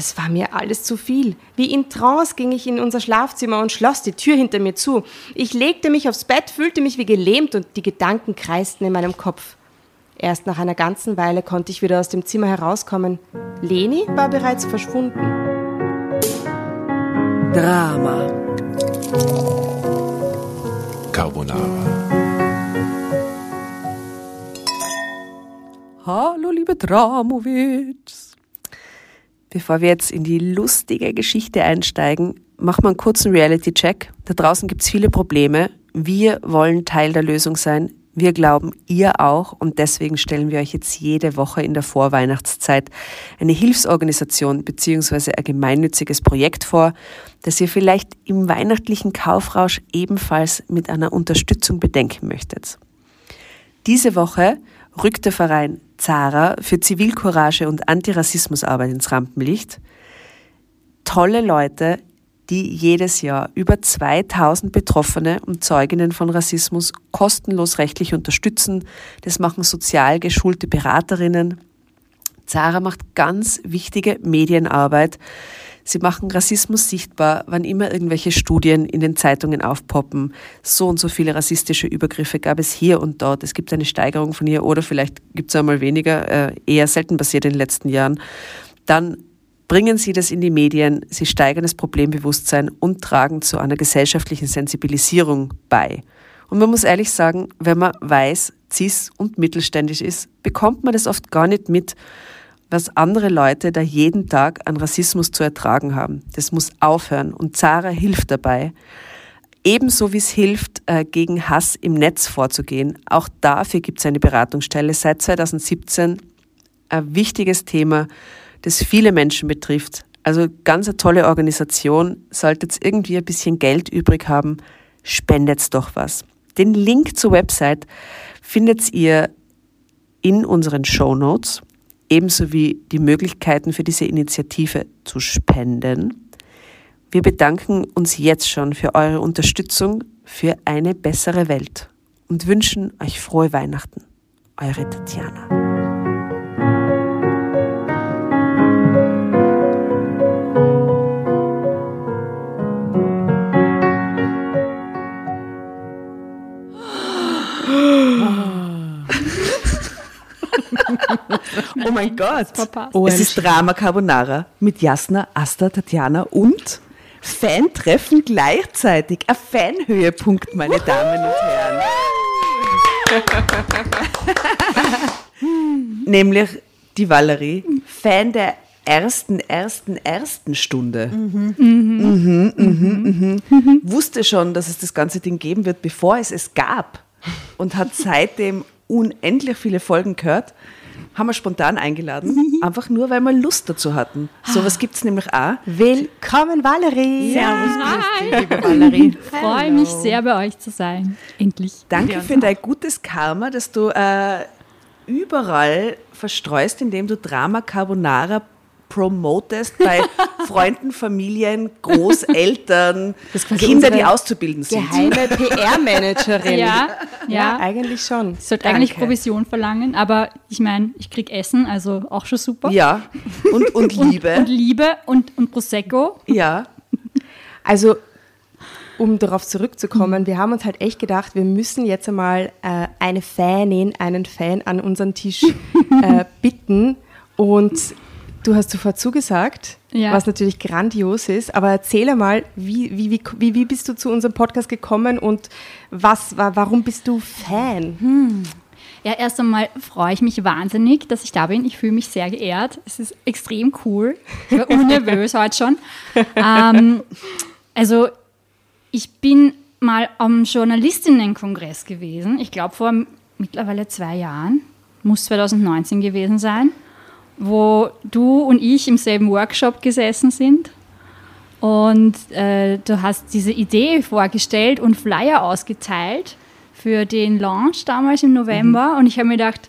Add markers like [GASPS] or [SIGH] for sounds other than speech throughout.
Das war mir alles zu viel. Wie in Trance ging ich in unser Schlafzimmer und schloss die Tür hinter mir zu. Ich legte mich aufs Bett, fühlte mich wie gelähmt und die Gedanken kreisten in meinem Kopf. Erst nach einer ganzen Weile konnte ich wieder aus dem Zimmer herauskommen. Leni war bereits verschwunden. Drama. Carbonara. Hallo, liebe Dramowitz. Bevor wir jetzt in die lustige Geschichte einsteigen, machen wir einen kurzen Reality-Check. Da draußen gibt es viele Probleme. Wir wollen Teil der Lösung sein. Wir glauben, ihr auch und deswegen stellen wir euch jetzt jede Woche in der Vorweihnachtszeit eine Hilfsorganisation bzw. ein gemeinnütziges Projekt vor, das ihr vielleicht im weihnachtlichen Kaufrausch ebenfalls mit einer Unterstützung bedenken möchtet. Diese Woche rückt der Verein Zara für Zivilcourage und Antirassismusarbeit ins Rampenlicht. Tolle Leute, die jedes Jahr über 2000 Betroffene und Zeuginnen von Rassismus kostenlos rechtlich unterstützen. Das machen sozial geschulte Beraterinnen. Zara macht ganz wichtige Medienarbeit. Sie machen Rassismus sichtbar, wann immer irgendwelche Studien in den Zeitungen aufpoppen. So und so viele rassistische Übergriffe gab es hier und dort. Es gibt eine Steigerung von hier oder vielleicht gibt es einmal weniger, äh, eher selten passiert in den letzten Jahren. Dann Bringen Sie das in die Medien, Sie steigern das Problembewusstsein und tragen zu einer gesellschaftlichen Sensibilisierung bei. Und man muss ehrlich sagen, wenn man weiß, cis und mittelständisch ist, bekommt man das oft gar nicht mit, was andere Leute da jeden Tag an Rassismus zu ertragen haben. Das muss aufhören und Zara hilft dabei. Ebenso wie es hilft, äh, gegen Hass im Netz vorzugehen. Auch dafür gibt es eine Beratungsstelle seit 2017. Ein wichtiges Thema das viele Menschen betrifft. Also ganz eine tolle Organisation. Solltet irgendwie ein bisschen Geld übrig haben, spendet doch was. Den Link zur Website findet ihr in unseren Show Notes, ebenso wie die Möglichkeiten für diese Initiative zu spenden. Wir bedanken uns jetzt schon für eure Unterstützung für eine bessere Welt und wünschen euch frohe Weihnachten. Eure Tatjana. Oh mein Gott. Oh, es ist Drama Carbonara mit Jasna, Asta, Tatjana und Fan-Treffen gleichzeitig. Ein Fanhöhepunkt, meine Damen und Herren. [LAUGHS] Nämlich die Valerie, Fan der ersten, ersten, ersten Stunde. Mhm. Mhm, mhm, mhm. Wusste schon, dass es das ganze Ding geben wird, bevor es es gab. Und hat [LAUGHS] seitdem unendlich viele Folgen gehört haben wir spontan eingeladen, einfach nur, weil wir Lust dazu hatten. So was gibt es nämlich auch. Willkommen, Valerie. Servus, Hi. liebe Valerie. Freue mich sehr, bei euch zu sein. Endlich. Danke für dein gutes Karma, dass du äh, überall verstreust, indem du Drama Carbonara promotest bei [LAUGHS] Freunden, Familien, Großeltern, Kinder, die auszubilden sind. Geheime [LAUGHS] PR-Managerin. Ja, ja, ja, eigentlich schon. Ich sollte eigentlich Provision verlangen, aber ich meine, ich kriege Essen, also auch schon super. Ja, und, und [LAUGHS] Liebe. und, und Liebe und, und Prosecco. Ja. Also um darauf zurückzukommen, wir haben uns halt echt gedacht, wir müssen jetzt einmal äh, eine Fanin, einen Fan an unseren Tisch äh, bitten. Und Du hast sofort zugesagt, ja. was natürlich grandios ist. Aber erzähle mal, wie, wie, wie, wie bist du zu unserem Podcast gekommen und was, warum bist du Fan? Hm. Ja, erst einmal freue ich mich wahnsinnig, dass ich da bin. Ich fühle mich sehr geehrt. Es ist extrem cool. Ich war unnervös [LAUGHS] heute schon. Ähm, also, ich bin mal am Journalistinnenkongress gewesen. Ich glaube, vor mittlerweile zwei Jahren. Muss 2019 gewesen sein wo du und ich im selben Workshop gesessen sind. Und äh, du hast diese Idee vorgestellt und Flyer ausgeteilt für den Launch damals im November. Mhm. Und ich habe mir gedacht,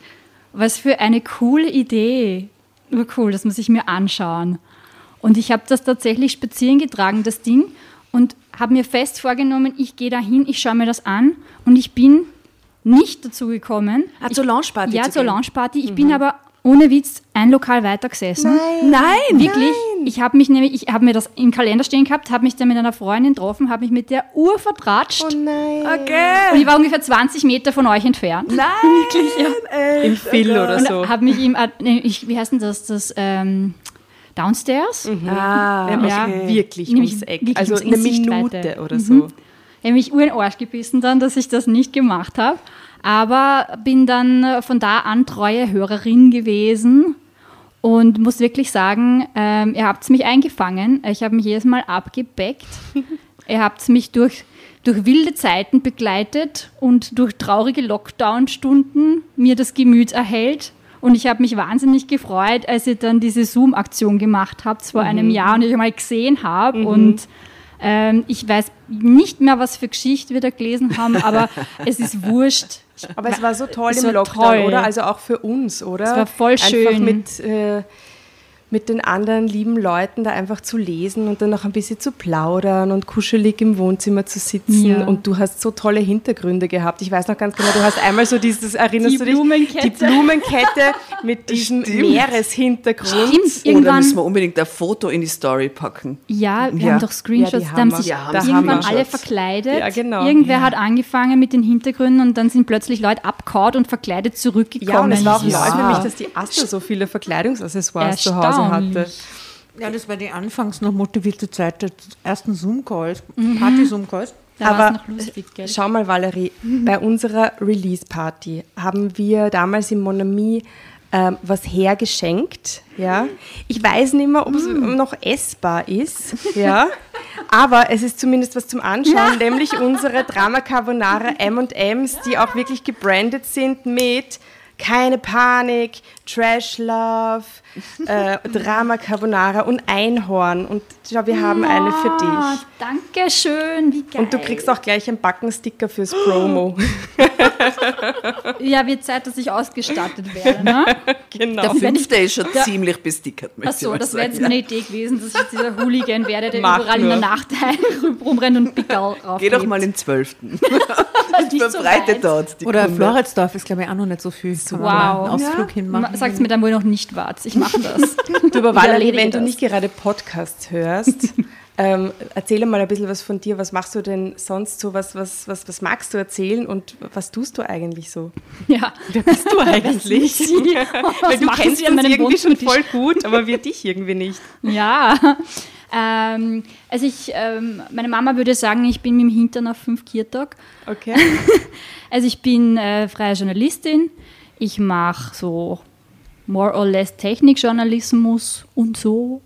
was für eine coole Idee. Nur cool, das muss ich mir anschauen. Und ich habe das tatsächlich spazieren getragen, das Ding, und habe mir fest vorgenommen, ich gehe dahin, ich schaue mir das an. Und ich bin nicht dazu gekommen. Ah, zur Launchparty? Ja, zur Launchparty. Ich mhm. bin aber ohne Witz ein Lokal weiter gesessen. Nein. Nein. Wirklich. Nein. Ich habe mich nämlich, ich habe mir das im Kalender stehen gehabt, habe mich dann mit einer Freundin getroffen, habe mich mit der Uhr vertratscht. Oh nein. Okay. Und ich war ungefähr 20 Meter von euch entfernt. Nein, [LAUGHS] wirklich, ja. Im Phil oder Und so. habe mich ihm, äh, ich, wie heißt denn das, das ähm, Downstairs? Ah, Nämlich Ja. wirklich Nämlich ums Eck. wirklich Also ums- in eine. Minute oder so. Ich habe mich ur in den Arsch gebissen dann, dass ich das nicht gemacht habe. Aber bin dann äh, von da an treue Hörerin gewesen und muss wirklich sagen, ähm, ihr habt mich eingefangen. Ich habe mich jedes Mal abgebeckt. ihr habt mich durch, durch wilde Zeiten begleitet und durch traurige Lockdown-Stunden mir das Gemüt erhellt. Und ich habe mich wahnsinnig gefreut, als ihr dann diese Zoom-Aktion gemacht habt vor einem Jahr und ich mal gesehen habe. Und ähm, ich weiß nicht mehr, was für Geschichte wir da gelesen haben, aber [LAUGHS] es ist wurscht. Aber es war so toll Es im Lockdown, toll. oder? Also auch für uns, oder? Es war voll Einfach schön. mit, äh, mit den anderen lieben Leuten da einfach zu lesen und dann noch ein bisschen zu plaudern und kuschelig im Wohnzimmer zu sitzen. Ja. Und du hast so tolle Hintergründe gehabt. Ich weiß noch ganz genau, du hast einmal so dieses, erinnerst Die du dich? Blumenkette. Die Blumenkette mit [LAUGHS] diesem Stimmt. Meereshintergrund. Stimmt, Oder müssen irgendwann. wir unbedingt ein Foto in die Story packen? Ja, wir Ja. haben doch Screenshots, Ja, da haben sich Ja, irgendwann alle verkleidet. Ja, genau. Irgendwer hat angefangen mit den Hintergründen und dann sind plötzlich Leute abgehauen und verkleidet zurückgekommen. Ja, und es war auch Ja. neu für mich, dass die Asta so viele Verkleidungsaccessoires zu Hause Erstaunlich. hatte. Ja, das war die anfangs noch motivierte Zeit der ersten Zoom-Calls, Party-Zoom-Calls. Da war Aber lustig, gell? schau mal, Valerie, bei unserer Release-Party haben wir damals im Monami ähm, was hergeschenkt. Ja? Ich weiß nicht mehr, ob es noch essbar ist, ja? aber es ist zumindest was zum Anschauen, nämlich unsere Drama Carbonara M&M's, die auch wirklich gebrandet sind mit keine Panik, Trash Love, äh, Drama Carbonara und Einhorn. Und schau, wir haben eine für dich. danke schön, wie geil. Und du kriegst auch gleich einen Backensticker fürs Promo. Ja, wird Zeit, dass ich ausgestattet werde, ne? [LAUGHS] genau. Der fünfte ist schon ziemlich bestickert, Achso, das wäre jetzt meine Idee gewesen, dass ich dieser Hooligan werde, der Mach überall in der nur. Nacht [LAUGHS] rumrennt und Pickel [LAUGHS] rauf. Geh doch mal in den zwölften. nicht so dort die Oder Kunde. Floridsdorf ist, glaube ich, auch noch nicht so viel. Kann man Wow. Einen Ausflug hinmachen. Sag's mir dann wohl noch nicht, Warz. Ich mache das. Du, aber Valerie, wenn du das. nicht gerade Podcasts hörst, [LAUGHS] ähm, erzähle mal ein bisschen was von dir. Was machst du denn sonst so? Was, was, was, was magst du erzählen und was tust du eigentlich so? Ja. Wer bist du [LAUGHS] eigentlich? [LAUGHS] Weil du machen kennst uns irgendwie schon voll gut, aber wir dich irgendwie nicht. Ja. Ähm, also ich, ähm, meine Mama würde sagen, ich bin mit dem Hintern auf fünf Kirtag. Okay. Also ich bin äh, freie Journalistin. Ich mache so more or less Technikjournalismus und so.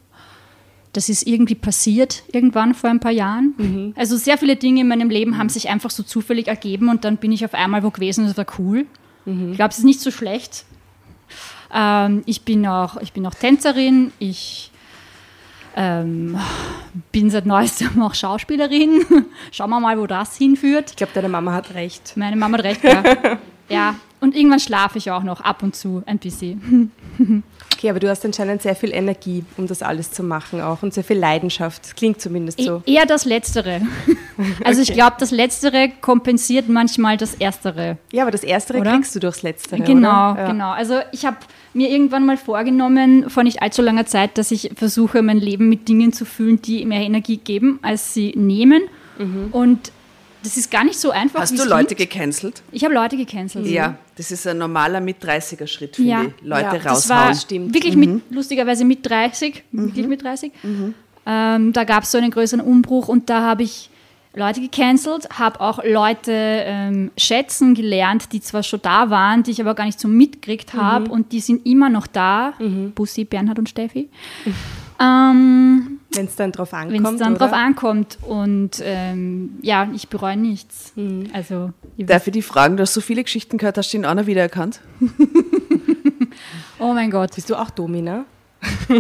Das ist irgendwie passiert irgendwann vor ein paar Jahren. Also sehr viele Dinge in meinem Leben haben sich einfach so zufällig ergeben und dann bin ich auf einmal wo gewesen und das war cool. Ich glaube, es ist nicht so schlecht. Ähm, ich, bin auch, ich bin auch Tänzerin. Ich ähm, bin seit neuestem auch Schauspielerin. [LAUGHS] Schauen wir mal, wo das hinführt. Ich glaube, deine Mama hat recht. Meine Mama hat recht, ja. [LAUGHS] ja. Und irgendwann schlafe ich auch noch ab und zu ein bisschen. [LAUGHS] Okay, aber du hast anscheinend sehr viel Energie, um das alles zu machen auch und sehr viel Leidenschaft. Klingt zumindest so. E eher das Letztere. [LAUGHS] Also ich glaube, das Letztere kompensiert manchmal das Erstere. Ja, aber das Erstere Oder? kriegst du durchs Letztere, Genau? Ja. genau. Also ich habe mir irgendwann mal vorgenommen, vor nicht allzu langer Zeit, dass ich versuche, mein Leben mit Dingen zu füllen, die mehr Energie geben, als sie nehmen. Mhm. Und das ist gar nicht so einfach. Hast du Leute klingt. gecancelt? Ich habe Leute gecancelt. Ja, das ist ein normaler Mit-30er-Schritt, finde Ja. ich. Leute Ja, das Das war raushauen. Stimmt. wirklich mit, lustigerweise mit 30, wirklich mit 30. Ähm, da gab es so einen größeren Umbruch und da habe ich Leute gecancelt, habe auch Leute ähm, schätzen gelernt, die zwar schon da waren, die ich aber gar nicht so mitgekriegt habe und die sind immer noch da. Bussi, Bernhard und Steffi. [LAUGHS] Ähm, Wenn es dann drauf ankommt. Wenn es dann oder? drauf ankommt. Und ähm, ja, ich bereue nichts. Also, ihr Darf ich dich fragen, du hast so viele Geschichten gehört, hast du ihn auch noch wiedererkannt? [LAUGHS] oh mein Gott. Bist du auch Domina? [LAUGHS]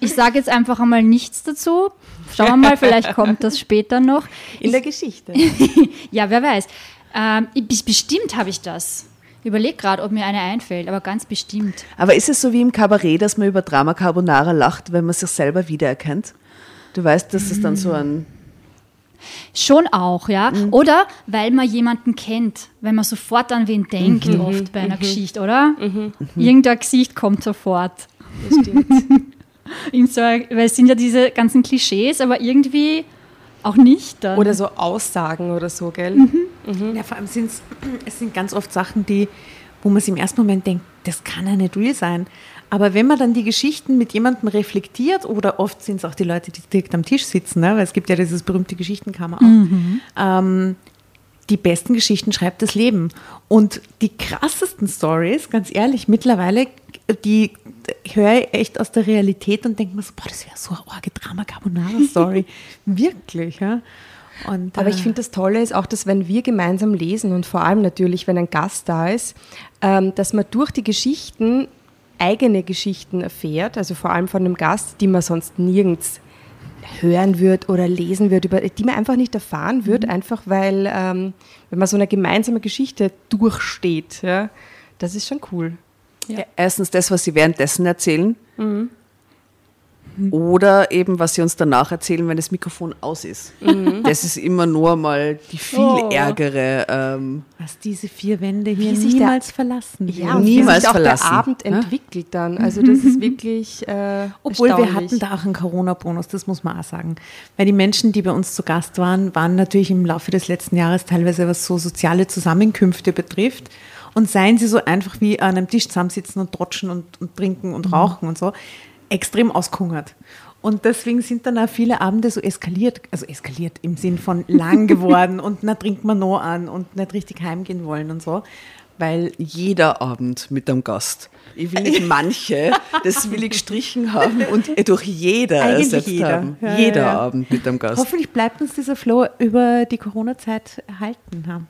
Ich sage jetzt einfach einmal nichts dazu. Schauen wir mal, vielleicht kommt das später noch. In der Geschichte. [LAUGHS] Ja, wer weiß. Ähm, ich- bestimmt habe ich das. Überlege gerade, ob mir eine einfällt, aber ganz bestimmt. Aber ist es so wie im Kabarett, dass man über Drama Carbonara lacht, wenn man sich selber wiedererkennt? Du weißt, dass es dann so ein... Schon auch, ja. Oder weil man jemanden kennt, wenn man sofort an wen denkt, oft bei einer Geschichte, oder? Irgendein Gesicht kommt sofort. Das stimmt. [LAUGHS] In so, weil es sind ja diese ganzen Klischees, aber irgendwie auch nicht. Dann. Oder so Aussagen oder so, gell? Ja, vor allem sind [CLEARS THROAT] es sind ganz oft Sachen, die, wo man sich im ersten Moment denkt, das kann ja nicht real sein. Aber wenn man dann die Geschichten mit jemandem reflektiert, oder oft sind es auch die Leute, die direkt am Tisch sitzen, ne? weil es gibt ja dieses berühmte Geschichtenkammer auch, ähm, die besten Geschichten schreibt das Leben. Und die krassesten Stories, ganz ehrlich, mittlerweile, die höre ich echt aus der Realität und denke mir so, boah, das wäre so eine arge Drama-Carbonara-Story. [LAUGHS] Wirklich, ja. Und, Aber ich äh, finde das Tolle ist auch, dass wenn wir gemeinsam lesen und vor allem natürlich, wenn ein Gast da ist, ähm, dass man durch die Geschichten eigene Geschichten erfährt, also vor allem von einem Gast, die man sonst nirgends hören wird oder lesen wird, über die man einfach nicht erfahren wird, einfach weil, ähm, wenn man so eine gemeinsame Geschichte durchsteht, ja, das ist schon cool. Ja, erstens das, was sie währenddessen erzählen. Oder eben, was sie uns danach erzählen, wenn das Mikrofon aus ist. Das ist immer nur mal die viel Oh. ärgere. Ähm, was diese vier Wände hier Wie sich der- niemals verlassen. Ja, und Niemals wie sich auch verlassen, der Abend ne? entwickelt dann. Also das ist wirklich äh, Obwohl wir hatten da auch einen Corona-Bonus, das muss man auch sagen. Weil die Menschen, die bei uns zu Gast waren, waren natürlich im Laufe des letzten Jahres teilweise, was so soziale Zusammenkünfte betrifft. Und seien sie so einfach wie an einem Tisch zusammensitzen und trotschen und, und trinken und rauchen und so, extrem ausgehungert. Und deswegen sind dann auch viele Abende so eskaliert, also eskaliert im Sinn von [LAUGHS] lang geworden und na trinkt man noch an und nicht richtig heimgehen wollen und so. Weil jeder Abend mit einem Gast. Ich will nicht [LAUGHS] manche, das will ich gestrichen haben und durch jeder Eigentlich ersetzt jeder. haben. Ja, jeder ja. Abend mit einem Gast. hoffentlich bleibt uns dieser Flow über die Corona-Zeit erhalten.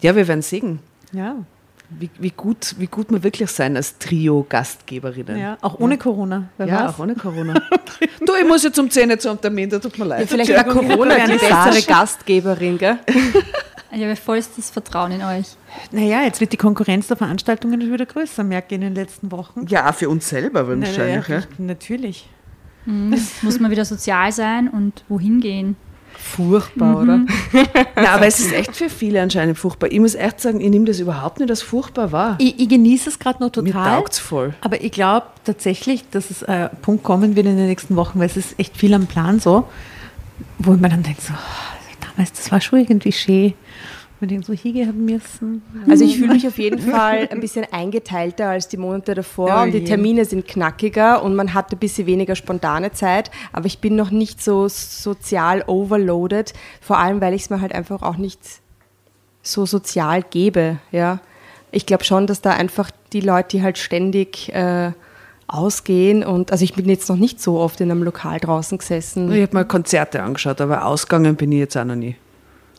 Ja, wir werden sehen, Ja. Wie, wie, gut, wie gut wir wirklich sein als Trio-Gastgeberinnen. Ja, auch ohne Corona. Wer Ja, weiß. auch ohne Corona. [LAUGHS] du, ich muss jetzt um 10 zu Untermin, da tut mir leid. Ja, vielleicht war Corona die bessere Gastgeberin, gell? Ich habe vollstes Vertrauen in euch. Naja, jetzt wird die Konkurrenz der Veranstaltungen wieder größer, merke ich in den letzten Wochen. Ja, auch für uns selber wahrscheinlich. Naja, ja. Natürlich. Muss man wieder sozial sein und wohin gehen. Furchtbar, oder? [LAUGHS] Na, aber es ist echt für viele anscheinend furchtbar. Ich muss echt sagen, ich nehme das überhaupt nicht als furchtbar wahr. Ich, ich genieße es gerade noch Mir total. es voll. Aber ich glaube tatsächlich, dass es ein Punkt kommen wird in den nächsten Wochen, weil es ist echt viel am Plan so, wo ich mir dann denke, so, oh, damals, das war schon irgendwie schön. Und ich so hingehen haben müssen. Also ich fühle mich auf jeden Fall ein bisschen eingeteilter als die Monate davor Oh und die. Termine sind knackiger und man hat ein bisschen weniger spontane Zeit, aber ich bin noch nicht so sozial overloaded, vor allem weil ich es mir halt einfach auch nicht so sozial gebe, ja. Ich glaube schon, dass da einfach die Leute, die halt ständig äh, ausgehen und also ich bin jetzt noch nicht so oft in einem Lokal draußen gesessen. Ich habe mal Konzerte angeschaut, aber ausgegangen bin ich jetzt auch noch nie.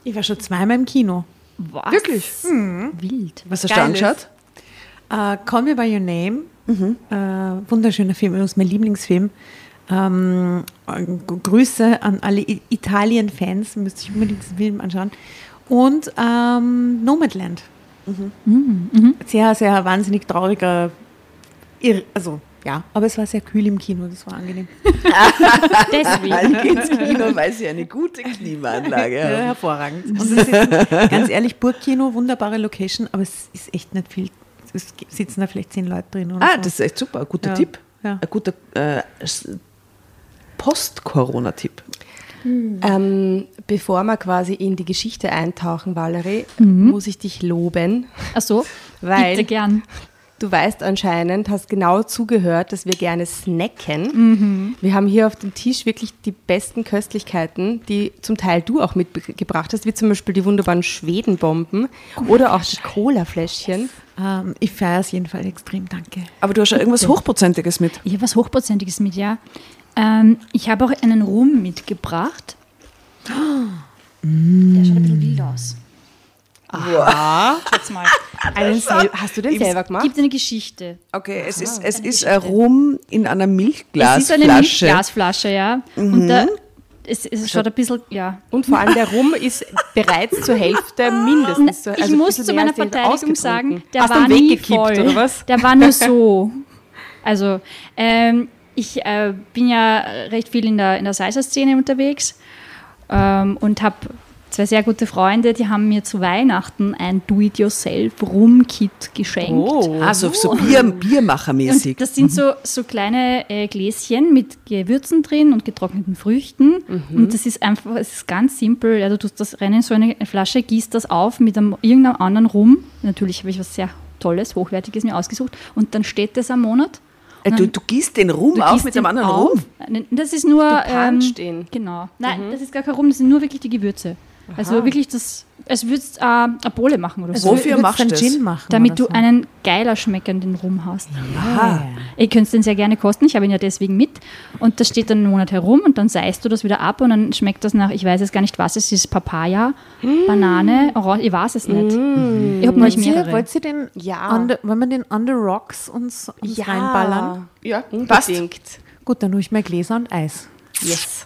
Ich war schon zweimal im Kino. Was? Wirklich? Wild. Was hast du angeschaut? Äh, Call Me By Your Name, äh, wunderschöner Film, das ist mein Lieblingsfilm. Ähm, äh, Grüße an alle Italien-Fans, müsste ich unbedingt diesen Film anschauen. Und ähm, Nomadland. Sehr, sehr wahnsinnig trauriger, Irr also ja, aber es war sehr kühl im Kino, das war angenehm. [LAUGHS] Deswegen. Ich ins Kino, weil sie eine gute Klimaanlage Ja, haben. hervorragend. Und es ist, ganz ehrlich, Burgkino, wunderbare Location, aber es ist echt nicht viel. Es sitzen da vielleicht zehn Leute drin. Oder Ah, so. das ist echt super. Ein guter Ja, Tipp. ja. Ein guter äh, Post-Corona-Tipp. Ähm, bevor wir quasi in die Geschichte eintauchen, Valerie, muss ich dich loben, Ach so, Weil- bitte gern. Du weißt anscheinend, hast genau zugehört, dass wir gerne snacken. Wir haben hier auf dem Tisch wirklich die besten Köstlichkeiten, die zum Teil du auch mitgebracht hast, wie zum Beispiel die wunderbaren Schwedenbomben oder auch die Cola-Fläschchen. Ähm, ich feiere es jedenfalls extrem, danke. Aber du hast ja irgendwas Hochprozentiges mit. Ich habe was Hochprozentiges mit, ja. Ähm, ich habe auch einen Rum mitgebracht. [GASPS] Der schaut ein bisschen wild aus. Ah, schaut's mal. Hast du den selber gemacht? Gibt eine Geschichte. Okay, es ist, es ist Rum in einer Milchglasflasche. Es ist eine Milchglasflasche, ja. Und da, es, es schaut ein bisschen, ja. Und vor allem der Rum ist bereits zur Hälfte [LAUGHS] mindestens. So, ich also ein muss zu meiner Verteidigung sagen, der Hast war nie weggekippt, voll. oder was? Der war nur [LAUGHS] so. Also, ähm, ich äh, bin ja recht viel in der, in der Salsa-Szene unterwegs ähm, und habe zwei sehr gute Freunde, die haben mir zu Weihnachten ein Do-it-yourself-Rum-Kit geschenkt. Oh. Also so Bier, Biermachermäßig. Und das sind so, so kleine äh, Gläschen mit Gewürzen drin und getrockneten Früchten. Und das ist einfach, es ist ganz simpel. Also du tust das rein in so eine Flasche, gießt das auf mit einem, irgendeinem anderen Rum. Natürlich habe ich was sehr Tolles, Hochwertiges mir ausgesucht. Und dann steht das am Monat. Äh, du, du gießt den Rum auf mit einem anderen auf. Rum. Das ist nur. Du punchst den. Genau. Nein, das ist gar kein Rum, das sind nur wirklich die Gewürze. Also wirklich das, als würdest du äh, eine Bowle machen oder so. Wofür machst du das? Gin machen? Damit du so? einen geiler schmeckenden Rum hast. Aha. Ihr könnt den sehr gerne kosten, ich habe ihn ja deswegen mit. Und das steht dann einen Monat herum und dann seist du das wieder ab und dann schmeckt das nach, ich weiß jetzt gar nicht was, es ist Papaya, Banane, Orange, ich weiß es nicht. Ich habe Wollt ihr, mehrere. wollt ihr den, Ja. the, wollen wir den On the Rocks uns, uns reinballern? Ja, passt. Unbedingt. Gut, dann hole ich mir Gläser und Eis. Yes.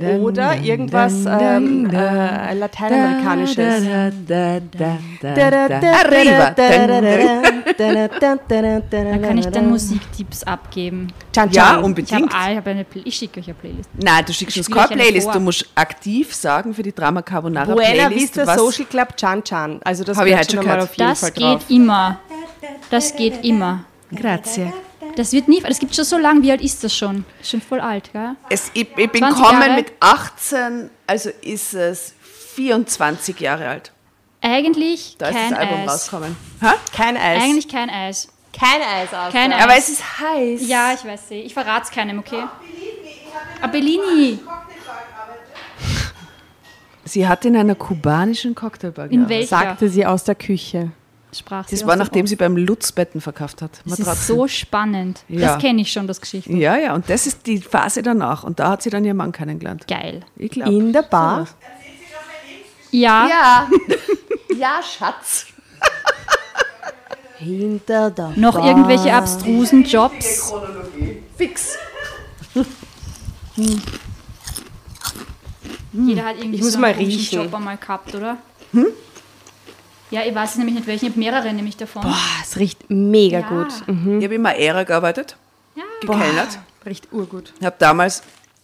Oder irgendwas ähm, äh, Lateinamerikanisches. Da, kann ich dann Musiktipps abgeben. Ja. Ich, unbedingt. habe, ich, habe eine, Play- ich schicke euch eine Playlist. Nein, du schickst uns keine Playlist. Du musst aktiv sagen für die Drama Carbonara Buena Playlist, Vista was Social Club Chan Chan. Also das Hab ich gehört heute schon schon auf jeden Das Fall geht immer. Das geht immer. Grazie. Das wird nie, das gibt schon so lange. Wie alt ist das schon? Schon voll alt, gell? Es, ich, ich bin 20 gekommen Jahre? mit 18, also ist es 24 Jahre alt. Eigentlich Da ist kein das Album Eis. rausgekommen. Ha? Kein Eis. Eigentlich kein Eis. kein Eis aus. Kein Eis. Aber es ist heiß. Ja, ich weiß sie. Ich verrate es keinem, okay? Abellini. Sie hat in einer kubanischen Cocktailbar In gearbeitet. welcher Sagte sie aus der Küche. Sprach sie Das war dem nachdem sie beim Lutz Betten verkauft hat. Das ist Matratzen. so spannend. Ja. Das kenne ich schon, das Geschichte. Ja, ja, und das ist die Phase danach. Und da hat sie dann ihren Mann kennengelernt. Geil. Ich glaube. In der Bar. Ja, Ja. [LAUGHS] ja, Schatz. Hinter der noch Bar. irgendwelche abstrusen Jobs. Fix. Jeder hat irgendwie Ich muss so mal einen riechen. Job einmal gehabt, oder? Ja, ich weiß es nämlich nicht welchen. Ich habe mehrere nämlich davon. Boah, es riecht mega Ja. gut. Mhm. Ich habe immer Ära gearbeitet, Ja. gekellnert. Riecht urgut. Ich habe damals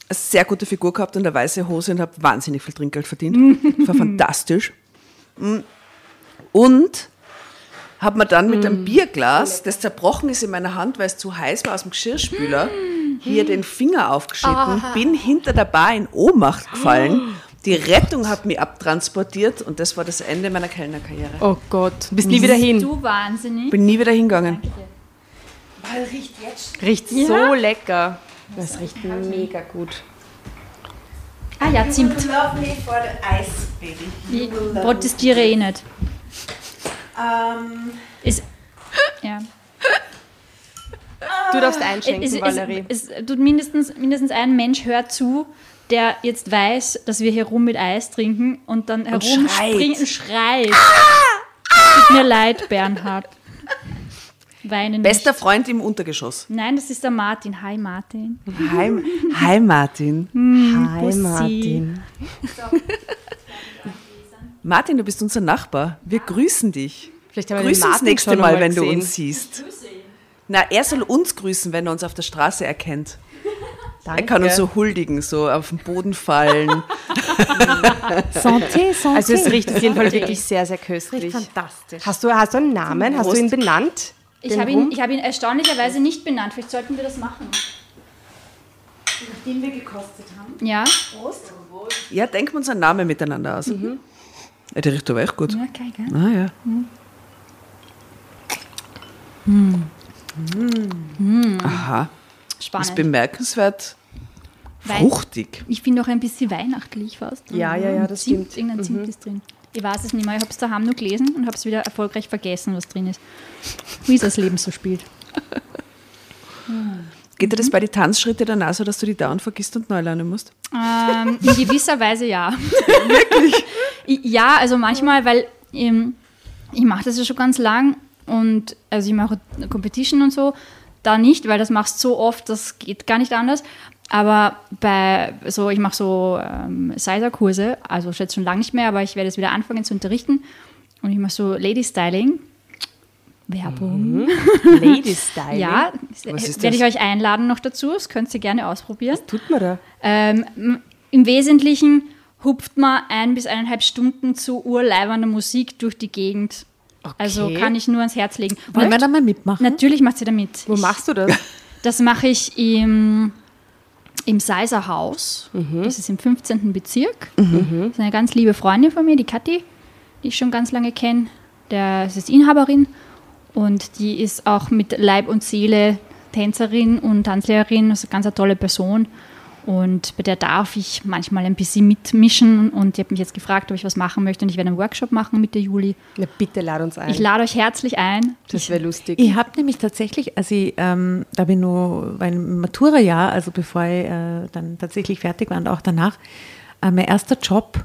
eine sehr gute Figur gehabt und eine weiße Hose und habe wahnsinnig viel Trinkgeld verdient. War [LAUGHS] fantastisch. Mm. Und habe mir dann mit einem Bierglas, das zerbrochen ist in meiner Hand, weil es zu heiß war, aus dem Geschirrspüler, hier den Finger aufgeschnitten, bin hinter der Bar in Ohnmacht gefallen. Die Rettung hat mich abtransportiert und das war das Ende meiner Kellnerkarriere. Oh Gott, bist nie wieder hin. Du wahnsinnig. Bin nie wieder hingegangen. Riecht so lecker. Das riecht mega gut. Ah ja, Zimt. Love me for the ice, baby. Ich protestiere eh nicht. Ähm, Es, ja. Du darfst es, einschenken, es, Valerie. es, es tut mindestens, mindestens ein Mensch hört zu, der jetzt weiß, dass wir hier rum mit Eis trinken und dann herumspringt und schreit. Tut mir leid, Bernhard. Weinen Bester nicht. Freund im Untergeschoss. Nein, das ist der Martin. Hi, Martin. Hi, hi Martin. Hi Bussi. Martin. Martin, du bist unser Nachbar. Wir grüßen dich. Vielleicht haben wir Grüß den uns Martin nächste schon Mal, einmal wenn du uns siehst. Na, er soll uns grüßen, wenn er uns auf der Straße erkennt. Danke. Er kann uns so huldigen, so auf den Boden fallen. [LAUGHS] Santé, Santé. Also es riecht auf jeden Fall wirklich sehr, sehr köstlich. fantastisch. Hast du, hast du einen Namen? Hast du ihn benannt? Ich habe ihn, ich hab ihn erstaunlicherweise nicht benannt. Vielleicht sollten wir das machen. Nachdem wir gekostet haben. Ja? Ja, denken wir uns einen Namen miteinander aus. Ja, der riecht aber echt gut. Ja, geil, gell? Ah ja. Aha. Ist Spannend. bemerkenswert Weil- fruchtig. Ich finde auch ein bisschen weihnachtlich fast. Ja, ja, ja, das Zimt, stimmt. Irgendein Zimt ist drin. Ich weiß es nicht mehr. Ich habe es daheim nur gelesen und habe es wieder erfolgreich vergessen, was drin ist. Wie das Leben so spielt. [LAUGHS] Geht dir das bei den Tanzschritte dann auch so, dass du die dauernd vergisst und neu lernen musst? Ähm, in gewisser Weise ja. [LAUGHS] Wirklich? [LAUGHS] Ja, also manchmal, weil ähm, ich mache das ja schon ganz lang und also ich mache Competition und so, da nicht, weil das machst du so oft, das geht gar nicht anders. Aber bei so, ich mache so ähm, Sizer-Kurse, also jetzt schon lange nicht mehr, aber ich werde jetzt wieder anfangen zu unterrichten und ich mache so Lady Styling Werbung. [LAUGHS] Lady Style. Ja, Was werde ich euch einladen noch dazu. Das könnt ihr gerne ausprobieren. Tut man da? Ähm, Im Wesentlichen hupft man ein bis eineinhalb Stunden zu urleibender Musik durch die Gegend. Also kann ich nur ans Herz legen. Wollen wir da mal mitmachen? Natürlich macht sie da mit. Wo Ich- machst du das? Das mache ich im, im Seiser Haus. Mhm. Das ist im 15. Bezirk. Das ist eine ganz liebe Freundin von mir, die Kathi, die ich schon ganz lange kenne. Der das ist Inhaberin und die ist auch mit Leib und Seele Tänzerin und Tanzlehrerin. Das ist eine ganz eine tolle Person. Und bei der darf ich manchmal ein bisschen mitmischen. Und die hat mich jetzt gefragt, ob ich was machen möchte. Und ich werde einen Workshop machen Mitte Juli. Na, bitte lad uns ein. Ich lade euch herzlich ein. das wäre lustig. Ich habe nämlich tatsächlich, als ich, ähm, da bin ich nur beim Matura-Jahr, also bevor ich äh, dann tatsächlich fertig war und auch danach, äh, mein erster Job,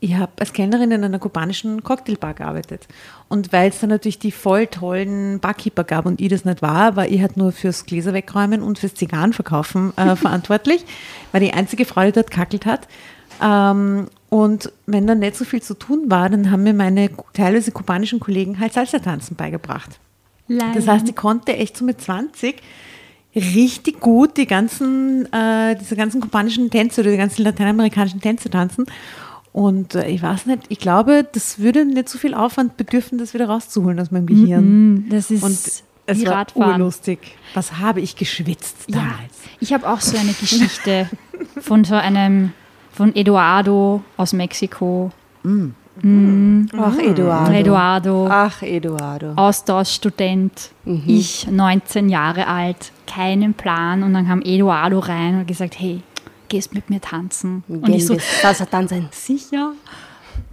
ich habe als Kellnerin in einer kubanischen Cocktailbar gearbeitet. Und weil es dann natürlich die voll tollen Barkeeper gab und ich das nicht war, war ich halt nur fürs Gläser wegräumen und fürs Zigarrenverkaufen äh, [LAUGHS] verantwortlich, war die einzige Frau, die dort kackelt hat. Ähm, und wenn dann nicht so viel zu tun war, dann haben mir meine teilweise kubanischen Kollegen halt Salsa-Tanzen beigebracht. Das heißt, ich konnte echt so mit 20 richtig gut die ganzen, äh, diese ganzen kubanischen Tänze oder die ganzen lateinamerikanischen Tänze tanzen. Und äh, ich weiß nicht, ich glaube, das würde nicht so viel Aufwand bedürfen, das wieder rauszuholen aus meinem Gehirn. Das ist Und es war Radfahren. urlustig. Was habe ich geschwitzt Ja, damals? ich habe auch so eine Geschichte von so einem, von Eduardo aus Mexiko. Ach, Eduardo. Eduardo, Ach, Eduardo. Austauschstudent, ich 19 Jahre alt, keinen Plan. Und dann kam Eduardo rein und hat gesagt, hey, gehst mit mir tanzen? Und ich so, Salsa tanzen. sicher.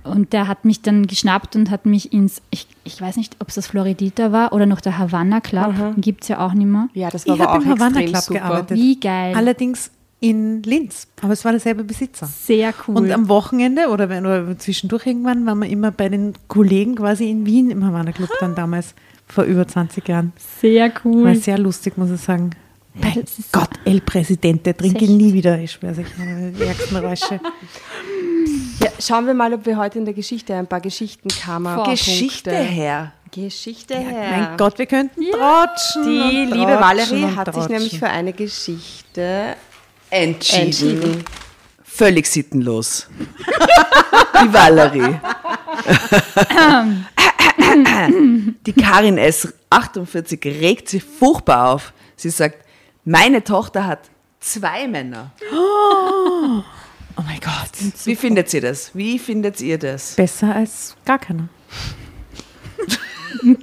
Und der hat mich dann geschnappt und hat mich ins, ich, ich weiß nicht, ob es das Floridita war oder noch der Havanna Club, gibt es ja auch nicht mehr. Ja, das war Ich aber habe auch im Havanna extrem Club super. gearbeitet. Wie geil. Allerdings in Linz, aber es war derselbe Besitzer. Sehr cool. Und am Wochenende oder, wenn, oder zwischendurch irgendwann waren wir immer bei den Kollegen quasi in Wien im Havanna Club dann damals, vor über 20 Jahren. Sehr War cool. sehr lustig, muss ich sagen. Mein Gott, El Presidente, trinke echt- nie wieder, ich schwöre sich, die ärgsten Räusche. [LAUGHS] Ja, schauen wir mal, ob wir heute in der Geschichte ein paar Geschichtenkammer Vor- Geschichte her. Geschichte Ja, her. Mein Gott, wir könnten trotschen. Die und liebe trotschen Valerie hat sich nämlich für eine Geschichte Entschieden. entschieden. Völlig sittenlos. [LAUGHS] Die Valerie. [LAUGHS] Die Karin S. 48 regt sich furchtbar auf. Sie sagt, meine Tochter hat zwei Männer. Oh mein Gott. Wie findet ihr das? Wie findet ihr das? Besser als gar keiner. [LAUGHS]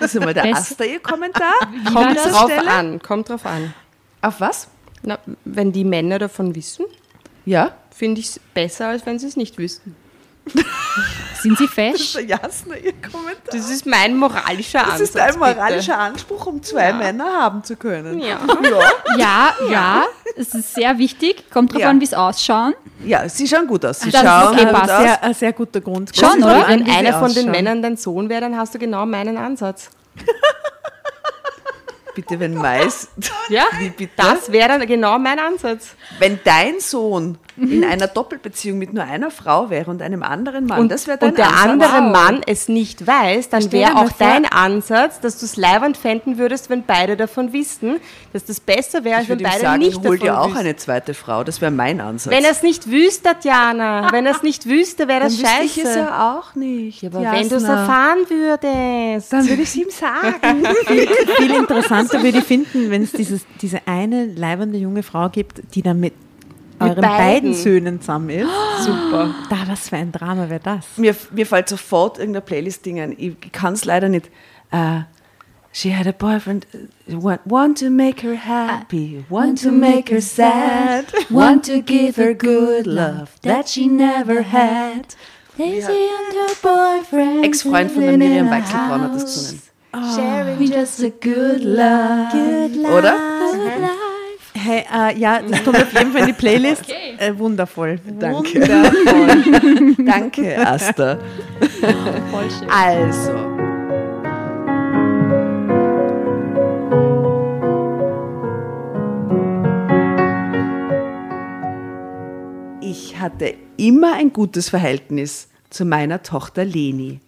Das ist mal der Asta, ihr Kommentar. [LAUGHS] Kommt drauf Stelle? an, kommt drauf an. Auf was? Na, wenn die Männer davon wissen, Ja? finde ich es besser, als wenn sie es nicht wüssten. Sind sie fest? Der Jasna, ihr Kommentar. Das ist mein moralischer Das Ansatz. ist ein moralischer bitte. Anspruch, um zwei Männer haben zu können. [LAUGHS] Ja. Ja, ja, es ist sehr wichtig. Kommt drauf Ja. an, wie es ausschauen. Ja, sie schauen gut aus. Sie Das ist schauen okay, gut aus. Sehr, ein sehr guter Grund. Schon, oder? Wenn einer von den. Männern dein Sohn wäre, dann hast du genau meinen Ansatz. [LAUGHS] Bitte, wenn Mais, Ja, Wie bitte? das wäre dann genau mein Ansatz. wenn dein Sohn in einer Doppelbeziehung mit nur einer Frau wäre und einem anderen Mann, Und, das wäre dein und der Ansatz. andere Wow. Mann es nicht weiß, dann wäre auch vor- dein Ansatz, dass du es leiwand fänden würdest, wenn beide davon wissen, dass das besser wäre, wenn beide sagen, nicht hol davon dir auch wüssten. eine zweite Frau. Das wäre mein Ansatz. Wenn er es nicht wüsste, Tatjana, [LAUGHS] wenn er es nicht wüsste, wäre dann das wüsste scheiße. ich es ja auch nicht. aber wenn du es Jasna. erfahren würdest. dann würde ich es ihm sagen. [LAUGHS] Viel interessanter würde ich finden, wenn es diese eine leibende junge Frau gibt, die dann mit, euren beiden. beiden. Söhnen zusammen ist. [GASPS] Super. Da, was für ein Drama wäre das? mir, mir fällt sofort irgendein Playlist-Ding ein. Ich kann es leider nicht. Äh, she had a boyfriend, uh, want, want to make her happy, want to make her sad, want to give her good love that she never had. Ex-Freund von der Miriam Weichselbraun hat das gesungen. Sharing just a good Oder? Hey, äh, ja, das kommt auf jeden Fall in die Playlist. [LAUGHS] Okay. Äh, wundervoll. Danke. Wundervoll. [LAUGHS] Danke, Asta. Voll schön. Also. Ich hatte immer ein gutes Verhältnis zu meiner Tochter Leni.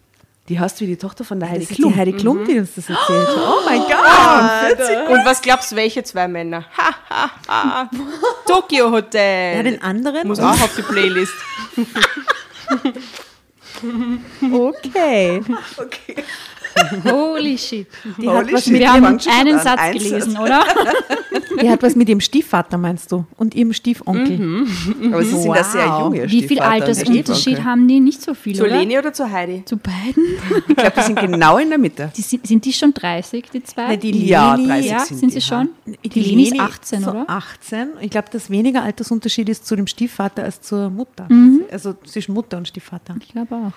Die heißt wie die Tochter von der Heidi Das ist Klum. die Heidi Klum, die uns das erzählt hat. Oh mein Gott! Und was glaubst du, welche zwei Männer? Ha, ha, ha. [LAUGHS] Tokyo Hotel. Ja, den anderen? Muss auch auf die Playlist. [LAUGHS] Okay. Holy shit. [LAUGHS] Die hat, Holy was shit. mit, Wir haben einen an. Satz Ein gelesen, oder? [LAUGHS] die hat was mit ihrem Stiefvater, meinst du? Und ihrem Stiefonkel. Aber sie sind ja sehr Wow. jung, ihr Wie viel Altersunterschied haben die? Nicht so viel, Zu oder? Leni oder zu Heidi? Zu beiden? Ich glaube, die sind genau in der Mitte. Die sind, sind die schon 30, die zwei? Nein, die Ja, Leni- 30 ja, sind sind, die, sie ja. schon? Die, Leni ist 18, so oder? 18. Ich glaube, dass weniger Altersunterschied ist zu dem Stiefvater als zur Mutter. Also zwischen Mutter und Stiefvater. Ich glaube auch.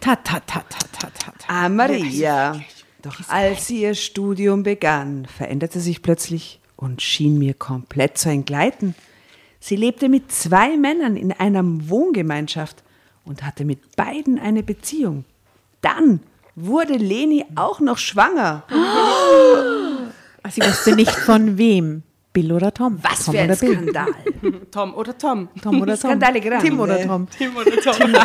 Ta, ta, ta, ta, ta, ta. Ah, Maria. Doch als sie ihr Studium begann, veränderte sich plötzlich und schien mir komplett zu entgleiten. Sie lebte mit zwei Männern in einer Wohngemeinschaft und hatte mit beiden eine Beziehung. Dann wurde Leni auch noch schwanger. [GASPS] Sie wusste nicht von wem. Bill oder Tom. Was Tom für ein oder Bill. Skandal. [LAUGHS] Tom oder Tom? Tom oder Tom. Skandale grande. Tim oder Tom. Tim oder Tom? [LAUGHS]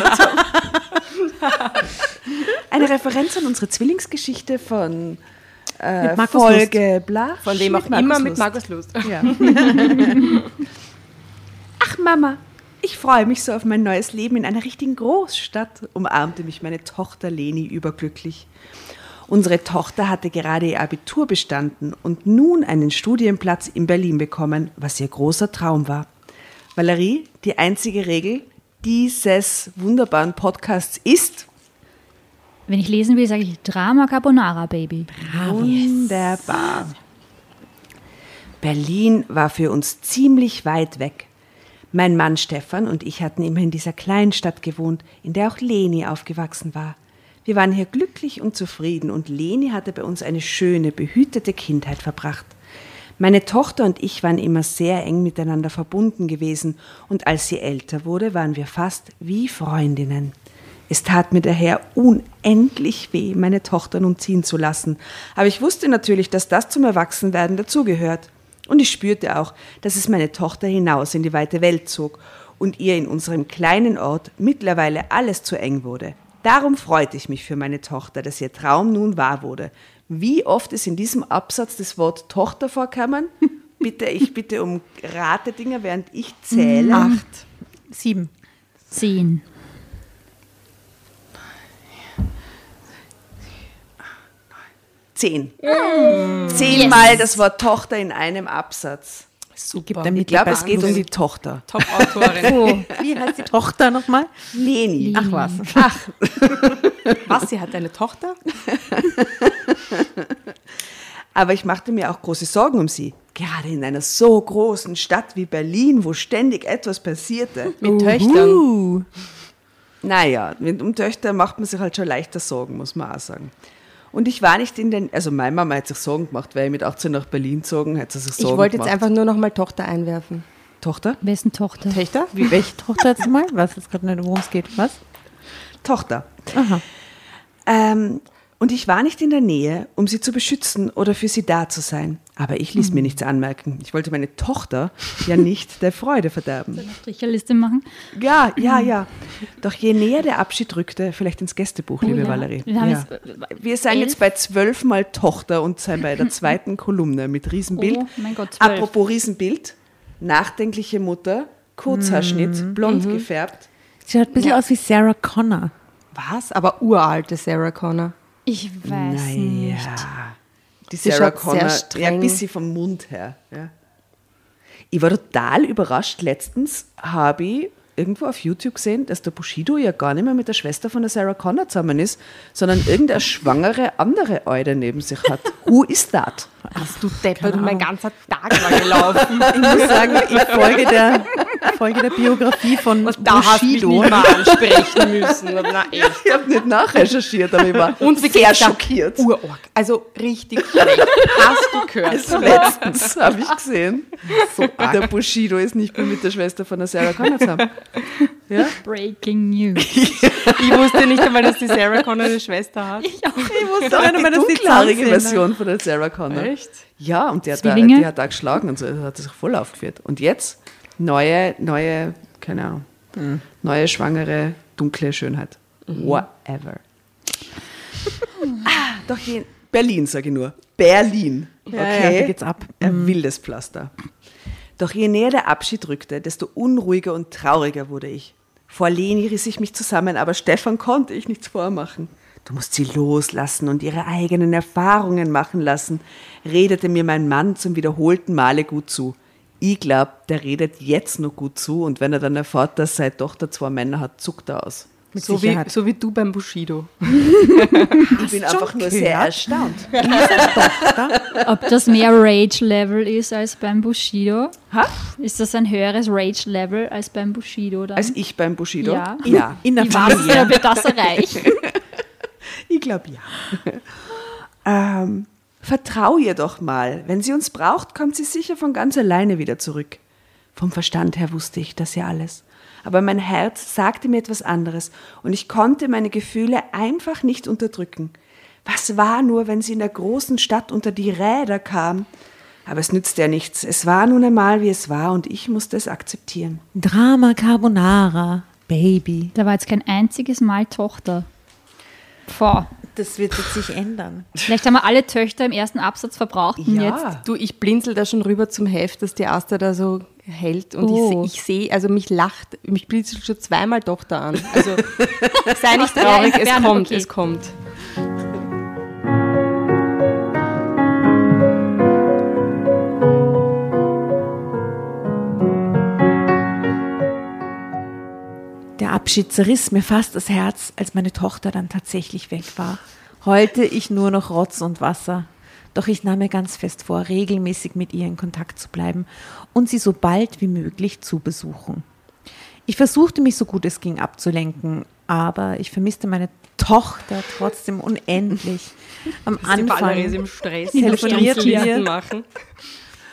Eine Referenz an unsere Zwillingsgeschichte von äh, Folge bla. Von wem auch immer mit Markus Lust. Ja. [LAUGHS] Ach Mama, ich freue mich so auf mein neues Leben in einer richtigen Großstadt, umarmte mich meine Tochter Leni überglücklich. Unsere Tochter hatte gerade ihr Abitur bestanden und nun einen Studienplatz in Berlin bekommen, was ihr großer Traum war. Valerie, die einzige Regel dieses wunderbaren Podcasts ist Wenn ich lesen will, sage ich Drama Carbonara, Baby. Wunderbar. Berlin war für uns ziemlich weit weg. Mein Mann Stefan und ich hatten immer in dieser kleinen Stadt gewohnt, in der auch Leni aufgewachsen war. Wir waren hier glücklich und zufrieden und Leni hatte bei uns eine schöne, behütete Kindheit verbracht. Meine Tochter und ich waren immer sehr eng miteinander verbunden gewesen und als sie älter wurde, waren wir fast wie Freundinnen. Es tat mir daher unendlich weh, meine Tochter nun ziehen zu lassen. Aber ich wusste natürlich, dass das zum Erwachsenwerden dazugehört. Und ich spürte auch, dass es meine Tochter hinaus in die weite Welt zog und ihr in unserem kleinen Ort mittlerweile alles zu eng wurde. Darum freute ich mich für meine Tochter, dass ihr Traum nun wahr wurde. Wie oft ist in diesem Absatz das Wort Tochter vorkommen? [LAUGHS] Bitte, ich bitte um Ratedinger, während ich zähle. Acht. Sieben. Zehn. Zehn. Zehnmal das Wort Tochter in einem Absatz. Super. Ich glaube, es geht um die Tochter. Top-Autorin. Oh, wie heißt die Tochter nochmal? Leni. Ach was. [LAUGHS] Was, sie hat eine Tochter? [LAUGHS] Aber ich machte mir auch große Sorgen um sie. Gerade in einer so großen Stadt wie Berlin, wo ständig etwas passierte. Mit Töchtern. Uh, Naja, mit um Töchter macht man sich halt schon leichter Sorgen, muss man auch sagen. Und ich war nicht in den, also meine Mama hat sich Sorgen gemacht, weil ich mit 18 nach Berlin gezogen, hat sie sich Sorgen Ich wollte jetzt gemacht. einfach nur noch mal Tochter einwerfen. Tochter? Wessen Tochter? Töchter? wie, welche Tochter jetzt mal? Ich weiß jetzt gerade nicht, worum es geht. Was? Tochter. Aha. Ähm, und ich war nicht in der Nähe, um sie zu beschützen oder für sie da zu sein. Aber ich ließ mir nichts anmerken. Ich wollte meine Tochter ja nicht der Freude verderben. Stricherliste machen. Ja, ja, ja. Doch je näher der Abschied rückte, vielleicht ins Gästebuch, liebe ja. Valerie. Wir Ja. jetzt, äh, Wir sind jetzt bei zwölfmal Tochter und sind bei der [LAUGHS] zweiten Kolumne mit Riesenbild. Oh mein Gott. Apropos Riesenbild, nachdenkliche Mutter, Kurzhaarschnitt, blond gefärbt. Sie schaut ein bisschen aus wie Sarah Connor. Was? Aber uralte Sarah Connor. Ich weiß nicht. Die Sie Sarah Connor, sehr ja, streng. ein bisschen vom Mund her. Ja. Ich war total überrascht. Letztens habe ich irgendwo auf YouTube gesehen, dass der Bushido ja gar nicht mehr mit der Schwester von der Sarah Connor zusammen ist, sondern irgendeine schwangere andere Eude neben sich hat. [LAUGHS] Who is that? Hast du deppert und mein ganzer Tag war gelaufen. Ich muss sagen, ich folge der, folge der Biografie von da hast du mich Bushido. nicht mal ansprechen müssen. Na echt. Ich habe nicht nachrecherchiert, aber ich war Und sehr da? schockiert. Urorg. Also richtig schlecht. Hast du gehört? Also letztens habe ich gesehen, der Bushido ist nicht mehr mit der Schwester von der Sarah Connor zusammen. Ja? Breaking News. [LAUGHS] Ich wusste nicht einmal, dass die Sarah Connor eine Schwester hat. Ich wusste Doch, auch nicht mehr, dass die sind. Version von der Sarah Connor. Echt? Ja, und die hat, da, die hat da geschlagen und so, das hat sich voll aufgeführt. Und jetzt neue, neue, keine Ahnung, neue schwangere, dunkle Schönheit. Whatever. [LAUGHS] Doch je, Berlin, sage ich nur. Berlin. Ja, Okay. ja, da geht's ab. Ein wildes Pflaster. Doch je näher der Abschied rückte, desto unruhiger und trauriger wurde ich. Vor Leni riss ich mich zusammen, aber Stefan konnte ich nichts vormachen. Du musst sie loslassen und ihre eigenen Erfahrungen machen lassen, redete mir mein Mann zum wiederholten Male gut zu. Ich glaub, der redet jetzt noch gut zu und wenn er dann erfährt, dass seine Tochter zwei Männer hat, zuckt er aus. Mit So wie, so wie du beim Bushido. [LAUGHS] Ich bin einfach nur sehr erstaunt. Ob das mehr Rage-Level ist als beim Bushido? Ha? Ist das ein höheres Rage-Level als beim Bushido dann? Als ich beim Bushido? Ja. ja. In der Wie Familie. wenn wir das erreichen? [LAUGHS] Ich glaube ja. [LAUGHS] ähm, vertrau ihr doch mal. Wenn sie uns braucht, kommt sie sicher von ganz alleine wieder zurück. Vom Verstand her wusste ich das ja alles. Aber mein Herz sagte mir etwas anderes und ich konnte meine Gefühle einfach nicht unterdrücken. Was war nur, wenn sie in der großen Stadt unter die Räder kam? Aber es nützte ja nichts. Es war nun einmal, wie es war und ich musste es akzeptieren. Drama Carbonara, Baby. Da war jetzt kein einziges Mal Tochter. Boah. Das wird jetzt sich ändern. Vielleicht haben wir alle Töchter im ersten Absatz verbraucht und jetzt. Du, ich blinzel da schon rüber zum Heft, dass die Asta da so hält und Oh. ich, ich sehe, also mich lacht, mich blinzelt schon zweimal Tochter an. Also [LAUGHS] sei nicht traurig, es kommt, okay. es kommt. Der Abschied zerriss mir fast das Herz, als meine Tochter dann tatsächlich weg war. Heulte ich nur noch Rotz und Wasser. Doch ich nahm mir ganz fest vor, regelmäßig mit ihr in Kontakt zu bleiben und sie so bald wie möglich zu besuchen. Ich versuchte mich so gut es ging abzulenken, aber ich vermisste meine Tochter trotzdem unendlich. [LAUGHS] Am Anfang im Stress. [LAUGHS] telefonierten wir, machen.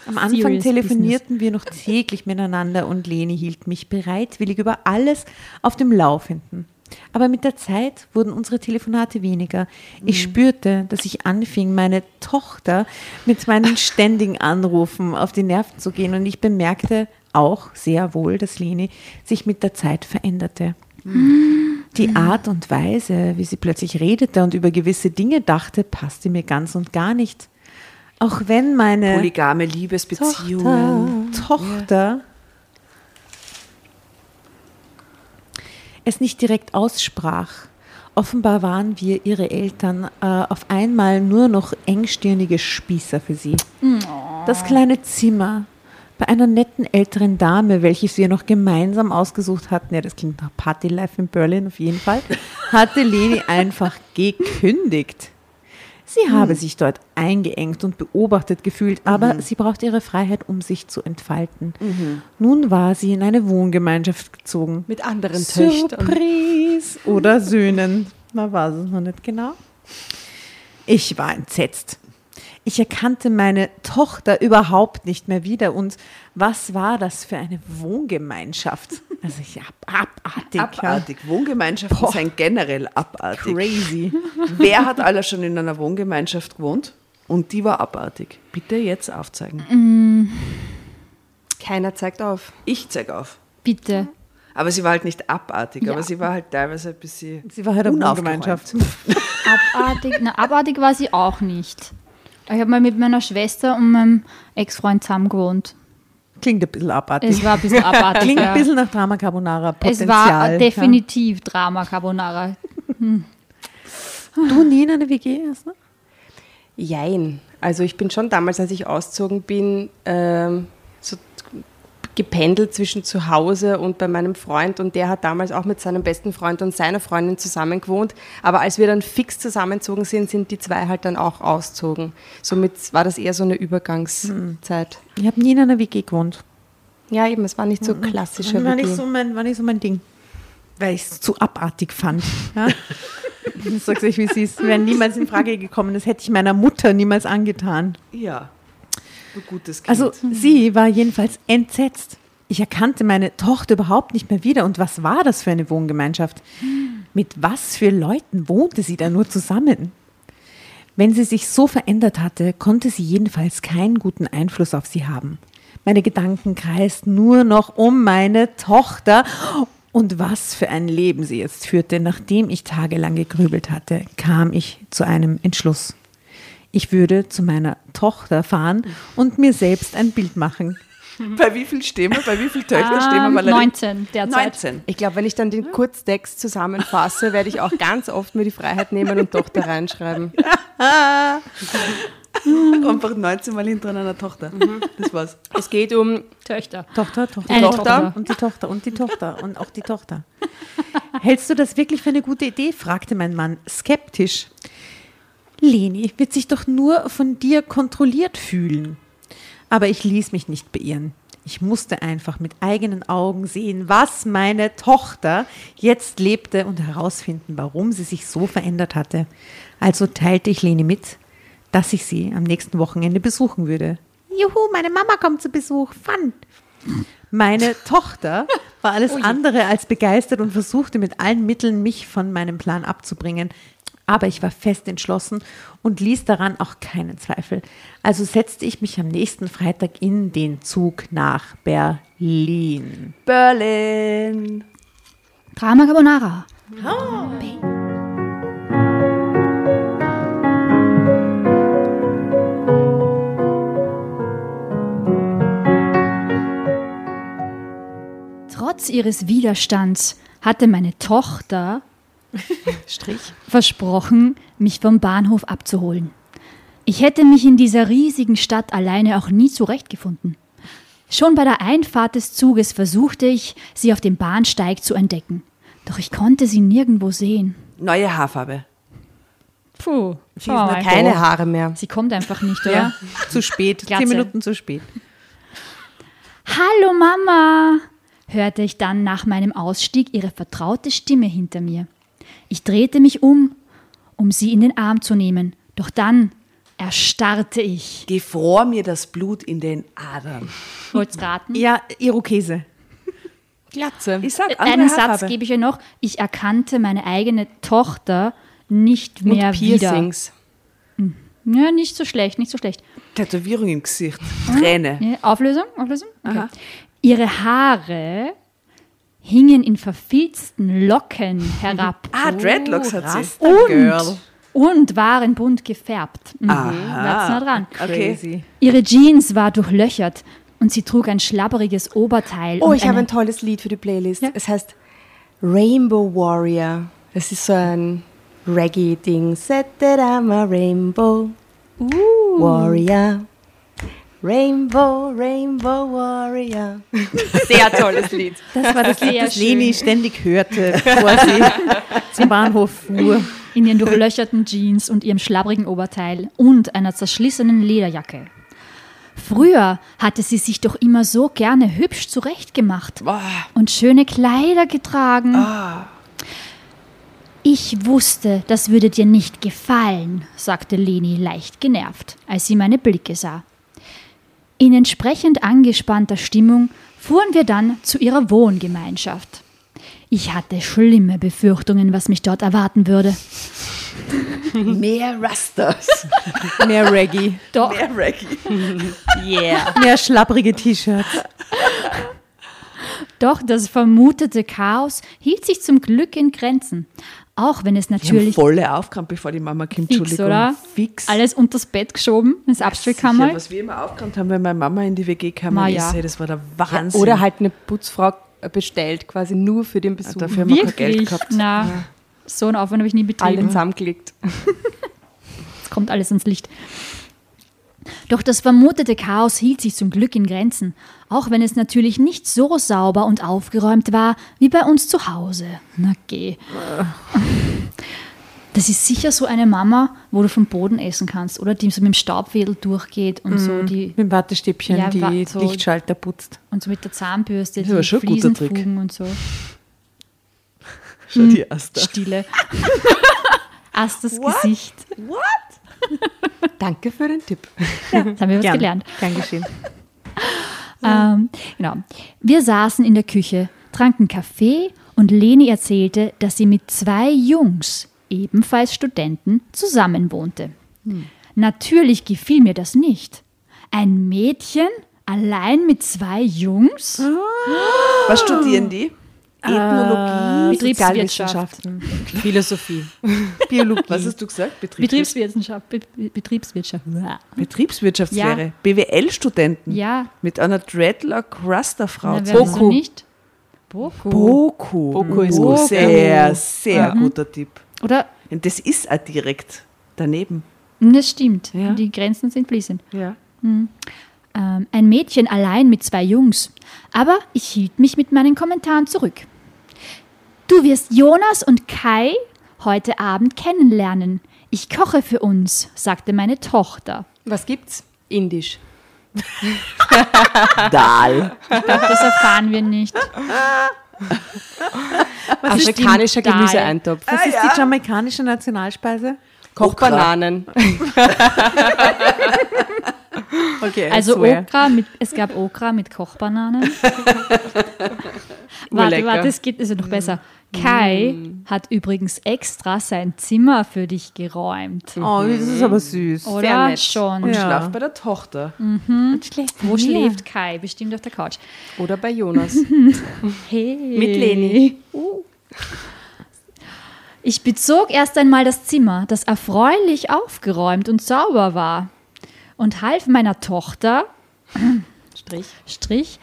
am Anfang Serious telefonierten wir noch täglich miteinander und Leni hielt mich bereitwillig über alles auf dem Laufenden. Aber mit der Zeit wurden unsere Telefonate weniger. Ich spürte, dass ich anfing, meine Tochter mit meinen [LAUGHS] ständigen Anrufen auf die Nerven zu gehen und ich bemerkte auch sehr wohl, dass Leni sich mit der Zeit veränderte. Die Art und Weise, wie sie plötzlich redete und über gewisse Dinge dachte, passte mir ganz und gar nicht. Auch wenn meine Polygame Liebesbeziehungen. Tochter, Tochter es nicht direkt aussprach. Offenbar waren wir, ihre Eltern, äh, auf einmal nur noch engstirnige Spießer für sie. Das kleine Zimmer bei einer netten älteren Dame, welches wir noch gemeinsam ausgesucht hatten, ja, das klingt nach Party Life in Berlin auf jeden Fall, hatte Leni einfach gekündigt. Sie habe sich dort eingeengt und beobachtet gefühlt, aber sie brauchte ihre Freiheit, um sich zu entfalten. Nun war sie in eine Wohngemeinschaft gezogen. Mit anderen Töchtern. Surprise! Oder [LAUGHS] Söhnen. Man weiß es noch nicht genau. Ich war entsetzt. Ich erkannte meine Tochter überhaupt nicht mehr wieder. Und was war das für eine Wohngemeinschaft? [LAUGHS] Also ich ab, abartig. ja. Abartig. Wohngemeinschaften Boah. sind generell abartig. Crazy. [LAUGHS] Wer hat alle schon in einer Wohngemeinschaft gewohnt? Und die war abartig. Bitte jetzt aufzeigen. Keiner zeigt auf. Ich zeig auf. Bitte. Aber sie war halt nicht abartig, Ja. aber sie war halt teilweise ein bisschen. Sie war halt eine. Wohngemeinschaft. [LAUGHS] Abartig. Na, abartig war sie auch nicht. Ich habe mal mit meiner Schwester und meinem Ex-Freund zusammen gewohnt. Klingt ein bisschen abartig. Es war ein bisschen abartig. [LAUGHS] Klingt ja. ein bisschen nach Drama Carbonara. es Potenzial. war definitiv Drama Carbonara. Ja. Du nie in einer WG hast, ne? Jein. Also ich bin schon damals, als ich ausgezogen bin, ähm, gependelt zwischen zu Hause und bei meinem Freund und der hat damals auch mit seinem besten Freund und seiner Freundin zusammen gewohnt. Aber als wir dann fix zusammengezogen sind, sind die zwei halt dann auch ausgezogen. Somit war das eher so eine Übergangszeit. Ich habe nie in einer WG gewohnt. Ja, eben, es war nicht so klassischer War WG. nicht, so mein, war nicht so mein Ding. Weil ich es zu abartig fand. Ja? Ich [LAUGHS] sag's euch, wie es ist. Wäre niemals in Frage gekommen. Das hätte ich meiner Mutter niemals angetan. Ja. Gutes Kind. Also sie war jedenfalls entsetzt. Ich erkannte meine Tochter überhaupt nicht mehr wieder. Und was war das für eine Wohngemeinschaft? Mit was für Leuten wohnte sie da nur zusammen? Wenn sie sich so verändert hatte, konnte sie jedenfalls keinen guten Einfluss auf sie haben. Meine Gedanken kreisten nur noch um meine Tochter Und was für ein Leben sie jetzt führte, nachdem ich tagelang gegrübelt hatte, kam ich zu einem Entschluss. Ich würde zu meiner Tochter fahren und mir selbst ein Bild machen. [LAUGHS] Bei wie viel stehen wir? Bei wie viel Töchter stehen wir? Ähm, Valerie? 19 derzeit. 19. Ich glaube, wenn ich dann den Kurztext zusammenfasse, werde ich auch ganz oft mir die Freiheit nehmen und Tochter reinschreiben. [LAUGHS] Einfach 19 Mal hintereinander Tochter. Das war's. Es geht um Töchter. Tochter, Tochter, Eine Tochter, Tochter. und die Tochter und die Tochter und auch die Tochter. Hältst du das wirklich für eine gute Idee? fragte mein Mann skeptisch. Leni wird sich doch nur von dir kontrolliert fühlen. Aber ich ließ mich nicht beirren. Ich musste einfach mit eigenen Augen sehen, was meine Tochter jetzt lebte und herausfinden, warum sie sich so verändert hatte. Also teilte ich Leni mit, dass ich sie am nächsten Wochenende besuchen würde. Juhu, meine Mama kommt zu Besuch. Fun. Meine Tochter war alles andere als begeistert und versuchte mit allen Mitteln, mich von meinem Plan abzubringen. Aber ich war fest entschlossen und ließ daran auch keinen Zweifel. Also setzte ich mich am nächsten Freitag in den Zug nach Berlin. Berlin. Drama Carbonara. Trotz ihres Widerstands hatte meine Tochter [LAUGHS] Strich. versprochen, mich vom Bahnhof abzuholen. Ich hätte mich in dieser riesigen Stadt alleine auch nie zurechtgefunden. Schon bei der Einfahrt des Zuges versuchte ich, sie auf dem Bahnsteig zu entdecken. Doch ich konnte sie nirgendwo sehen. Neue Haarfarbe. Puh, sie hat keine Haare mehr. Sie kommt einfach nicht, [LAUGHS] oder? Ja, zu spät. Zehn Minuten zu spät. Hallo Mama, hörte ich dann nach meinem Ausstieg ihre vertraute Stimme hinter mir. Ich drehte mich um, um sie in den Arm zu nehmen, doch dann erstarrte ich. Gefror mir das Blut in den Adern. Wollt's raten? Ja, Irokese. Glatze. Ich sag andere Einen Satz Haarfarbe. gebe ich ihr noch. Ich erkannte meine eigene Tochter nicht Und mehr wieder. Piercings. Ja, nicht so schlecht, nicht so schlecht. Tätowierung im Gesicht. Träne. Ja, Auflösung? Auflösung? Okay. Ihre Haare hingen in verfilzten Locken herab [LAUGHS] Ah, Dreadlocks hat sie. Und, Girl. und waren bunt gefärbt. Mhm, Aha. Nah dran. Okay. Crazy. Ihre Jeans war durchlöchert und sie trug ein schlabberiges Oberteil. Oh, ich habe ein tolles Lied für die Playlist. Ja. Es heißt Rainbow Warrior. Das ist so ein Reggae-Ding. Set that I'm a Rainbow Warrior. Rainbow, Rainbow Warrior. Sehr tolles Lied. Das war das Lied, Sehr das Leni ständig hörte, bevor sie [LAUGHS] zum Bahnhof fuhr. in ihren durchlöcherten Jeans und ihrem schlabbrigen Oberteil und einer zerschlissenen Lederjacke. Früher hatte sie sich doch immer so gerne hübsch zurechtgemacht und schöne Kleider getragen. Ich wusste, das würde dir nicht gefallen, sagte Leni leicht genervt, als sie meine Blicke sah. In entsprechend angespannter Stimmung fuhren wir dann zu ihrer Wohngemeinschaft. Ich hatte schlimme Befürchtungen, was mich dort erwarten würde. [LAUGHS] Mehr Rastas. [LAUGHS] Mehr Reggae, Doch, Mehr Reggae. [LAUGHS] Yeah. mehr schlapprige T-Shirts. doch das vermutete Chaos hielt sich zum Glück in Grenzen. Auch wenn es Die haben natürlich volle aufgerannt, bevor die Mama kommt. fix, Entschuldigung. oder? Fix. Alles unters Bett geschoben, ins Abstellkammer. was wir immer aufgerannt haben, wenn meine Mama in die WG kam, ist, ja. das war der Wahnsinn. Oder halt eine Putzfrau bestellt, quasi nur für den Besuch. Dafür haben wir kein Geld Wirklich? gehabt. Na, so einen Aufwand habe ich nie Alle betrieben. zusammengelegt. [LAUGHS] Es kommt alles ans Licht. Doch das vermutete Chaos hielt sich zum Glück in Grenzen, auch wenn es natürlich nicht so sauber und aufgeräumt war wie bei uns zu Hause. Na geh. Das ist sicher so eine Mama, wo du vom Boden essen kannst, oder die so mit dem Staubwedel durchgeht und so die Mit dem Wattestäbchen Ja, die so- Lichtschalter putzt. und so mit der Zahnbürste aber die schon ein guter Trick. fugen und so. Schau die erste. Stille. [LAUGHS] Astes Gesicht. [LAUGHS] Danke für den Tipp. Jetzt haben wir was Gern. gelernt. Kein Geschehen. [LAUGHS] Ähm, genau. Wir saßen in der Küche, tranken Kaffee und Leni erzählte, dass sie mit zwei Jungs, ebenfalls Studenten, zusammenwohnte. Natürlich gefiel mir das nicht. Ein Mädchen allein mit zwei Jungs? Was studieren die? Ethnologie, Betriebswirtschaften, Philosophie. [LAUGHS] Biologie. was hast du gesagt? Betriebswirtschaft. Betriebswirtschaft. Be Betriebswirtschaft. Betriebswirtschaftslehre. Ja. BWL-Studenten. Ja, Mit einer Dreadlock-Raster-Frau. Boku. nicht? Boku. Boku. Boku ist Boku. Sehr, sehr guter Tipp. Oder? Und das ist auch direkt daneben. Das stimmt. Ja. Die Grenzen sind fließend. Ja. Ähm, ein Mädchen allein mit zwei Jungs. Aber ich hielt mich mit meinen Kommentaren zurück. Du wirst Jonas und Kai heute Abend kennenlernen. Ich koche für uns, sagte meine Tochter. Was gibt's? Indisch. [LAUGHS] Dal. Ich glaube, das erfahren wir nicht. Afrikanischer Dal? Gemüseeintopf. Was ist die jamaikanische Nationalspeise? Kochbananen. [LAUGHS] Okay, Also. Okra mit, es gab Okra mit Kochbananen. [LAUGHS] warte, warte, es geht, ist ja noch besser. Kai hat übrigens extra sein Zimmer für dich geräumt. Oh, das ist aber süß. Oder nett. schon. Und Ja. schlaf bei der Tochter. Wo schläft Kai? Bestimmt auf der Couch. Oder bei Jonas. [LAUGHS] Hey. Mit Leni. Ich bezog erst einmal das Zimmer, das erfreulich aufgeräumt und sauber war, und half meiner Tochter, Strich. Strich,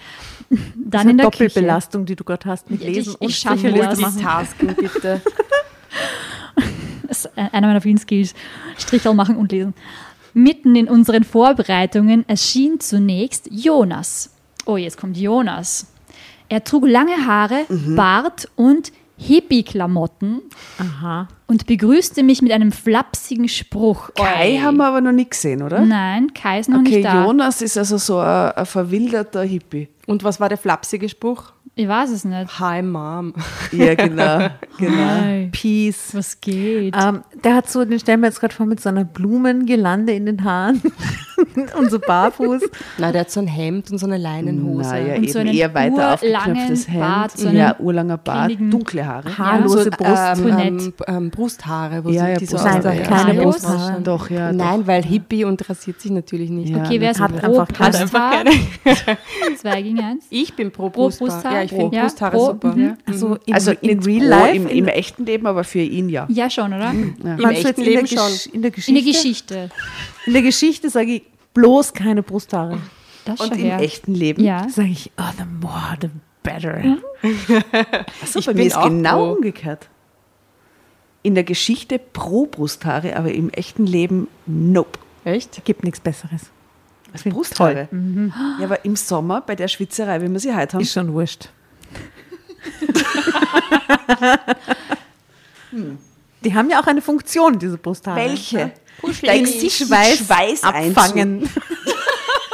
[LAUGHS] dann ist in eine der Küche. Doppelbelastung, die du gerade hast mit Lesen ich- und ich das. machen. Multitasking, bitte. Das ist einer meiner vielen Skills. Strichel machen und lesen. Mitten in unseren Vorbereitungen erschien zunächst Jonas. Oh, jetzt kommt Jonas. Er trug lange Haare, Bart und Hippie-Klamotten und begrüßte mich mit einem flapsigen Spruch. Kai Oi. haben wir aber noch nicht gesehen, oder? Nein, Kai ist noch Okay, nicht da. Jonas ist also so ein, ein verwilderter Hippie. Und was war der flapsige Spruch? Ich weiß es nicht. Hi, Mom. [LAUGHS] Ja, genau. genau. Hi. Peace. Was geht? Ähm, der hat so, den stellen wir jetzt gerade vor, mit so einer Blumengelande in den Haaren [LAUGHS] und so barfuß. Na, der hat so ein Hemd und so eine Leinenhose. Naja, Und eben so einen eher weiter aufgeknöpftes Hemd. Bart, so ja, einen urlanger Bart, dunkle Haare. Haarlose so, Brust. ähm, Brünett. ähm, ähm, Brusthaare, wo Ja, sie ja, die so Brusthaare, ja. Kleine Keine Brust Brusthaare. Doch, ja. Nein, weil Hippie und rasiert sich natürlich nicht. Ja. okay, wer ist hat pro einfach keine- Brusthaar? Zwei gegen eins. Ich bin pro Pro Brusthaar. Brusthaar? Ja, ich finde Ja, Brusthaare pro- super. mhm. Also in, Also in nicht real life, im, in, im echten Leben, aber für ihn ja. Ja, schon, oder? Im meinst du jetzt echten in der, Leben Gesch- schon. in der Geschichte? In der Geschichte. In der Geschichte sage ich bloß keine Brusthaare. Das Und im her. echten Leben? Ja. Sage ich, oh, the more, the better. Achso, [LAUGHS] Ich bei bin mir ist auch genau pro. umgekehrt. In der Geschichte pro Brusthaare, aber im echten Leben nope. Echt? Gibt nichts Besseres. Als Find Brusthaare. Ja, aber im Sommer bei der Schwitzerei, wie wir sie heute haben. Ist schon wurscht. [LAUGHS] Die haben ja auch eine Funktion, diese Brusthaare. Welche? Dein mit Schweiß, Schweiß abfangen. [LAUGHS]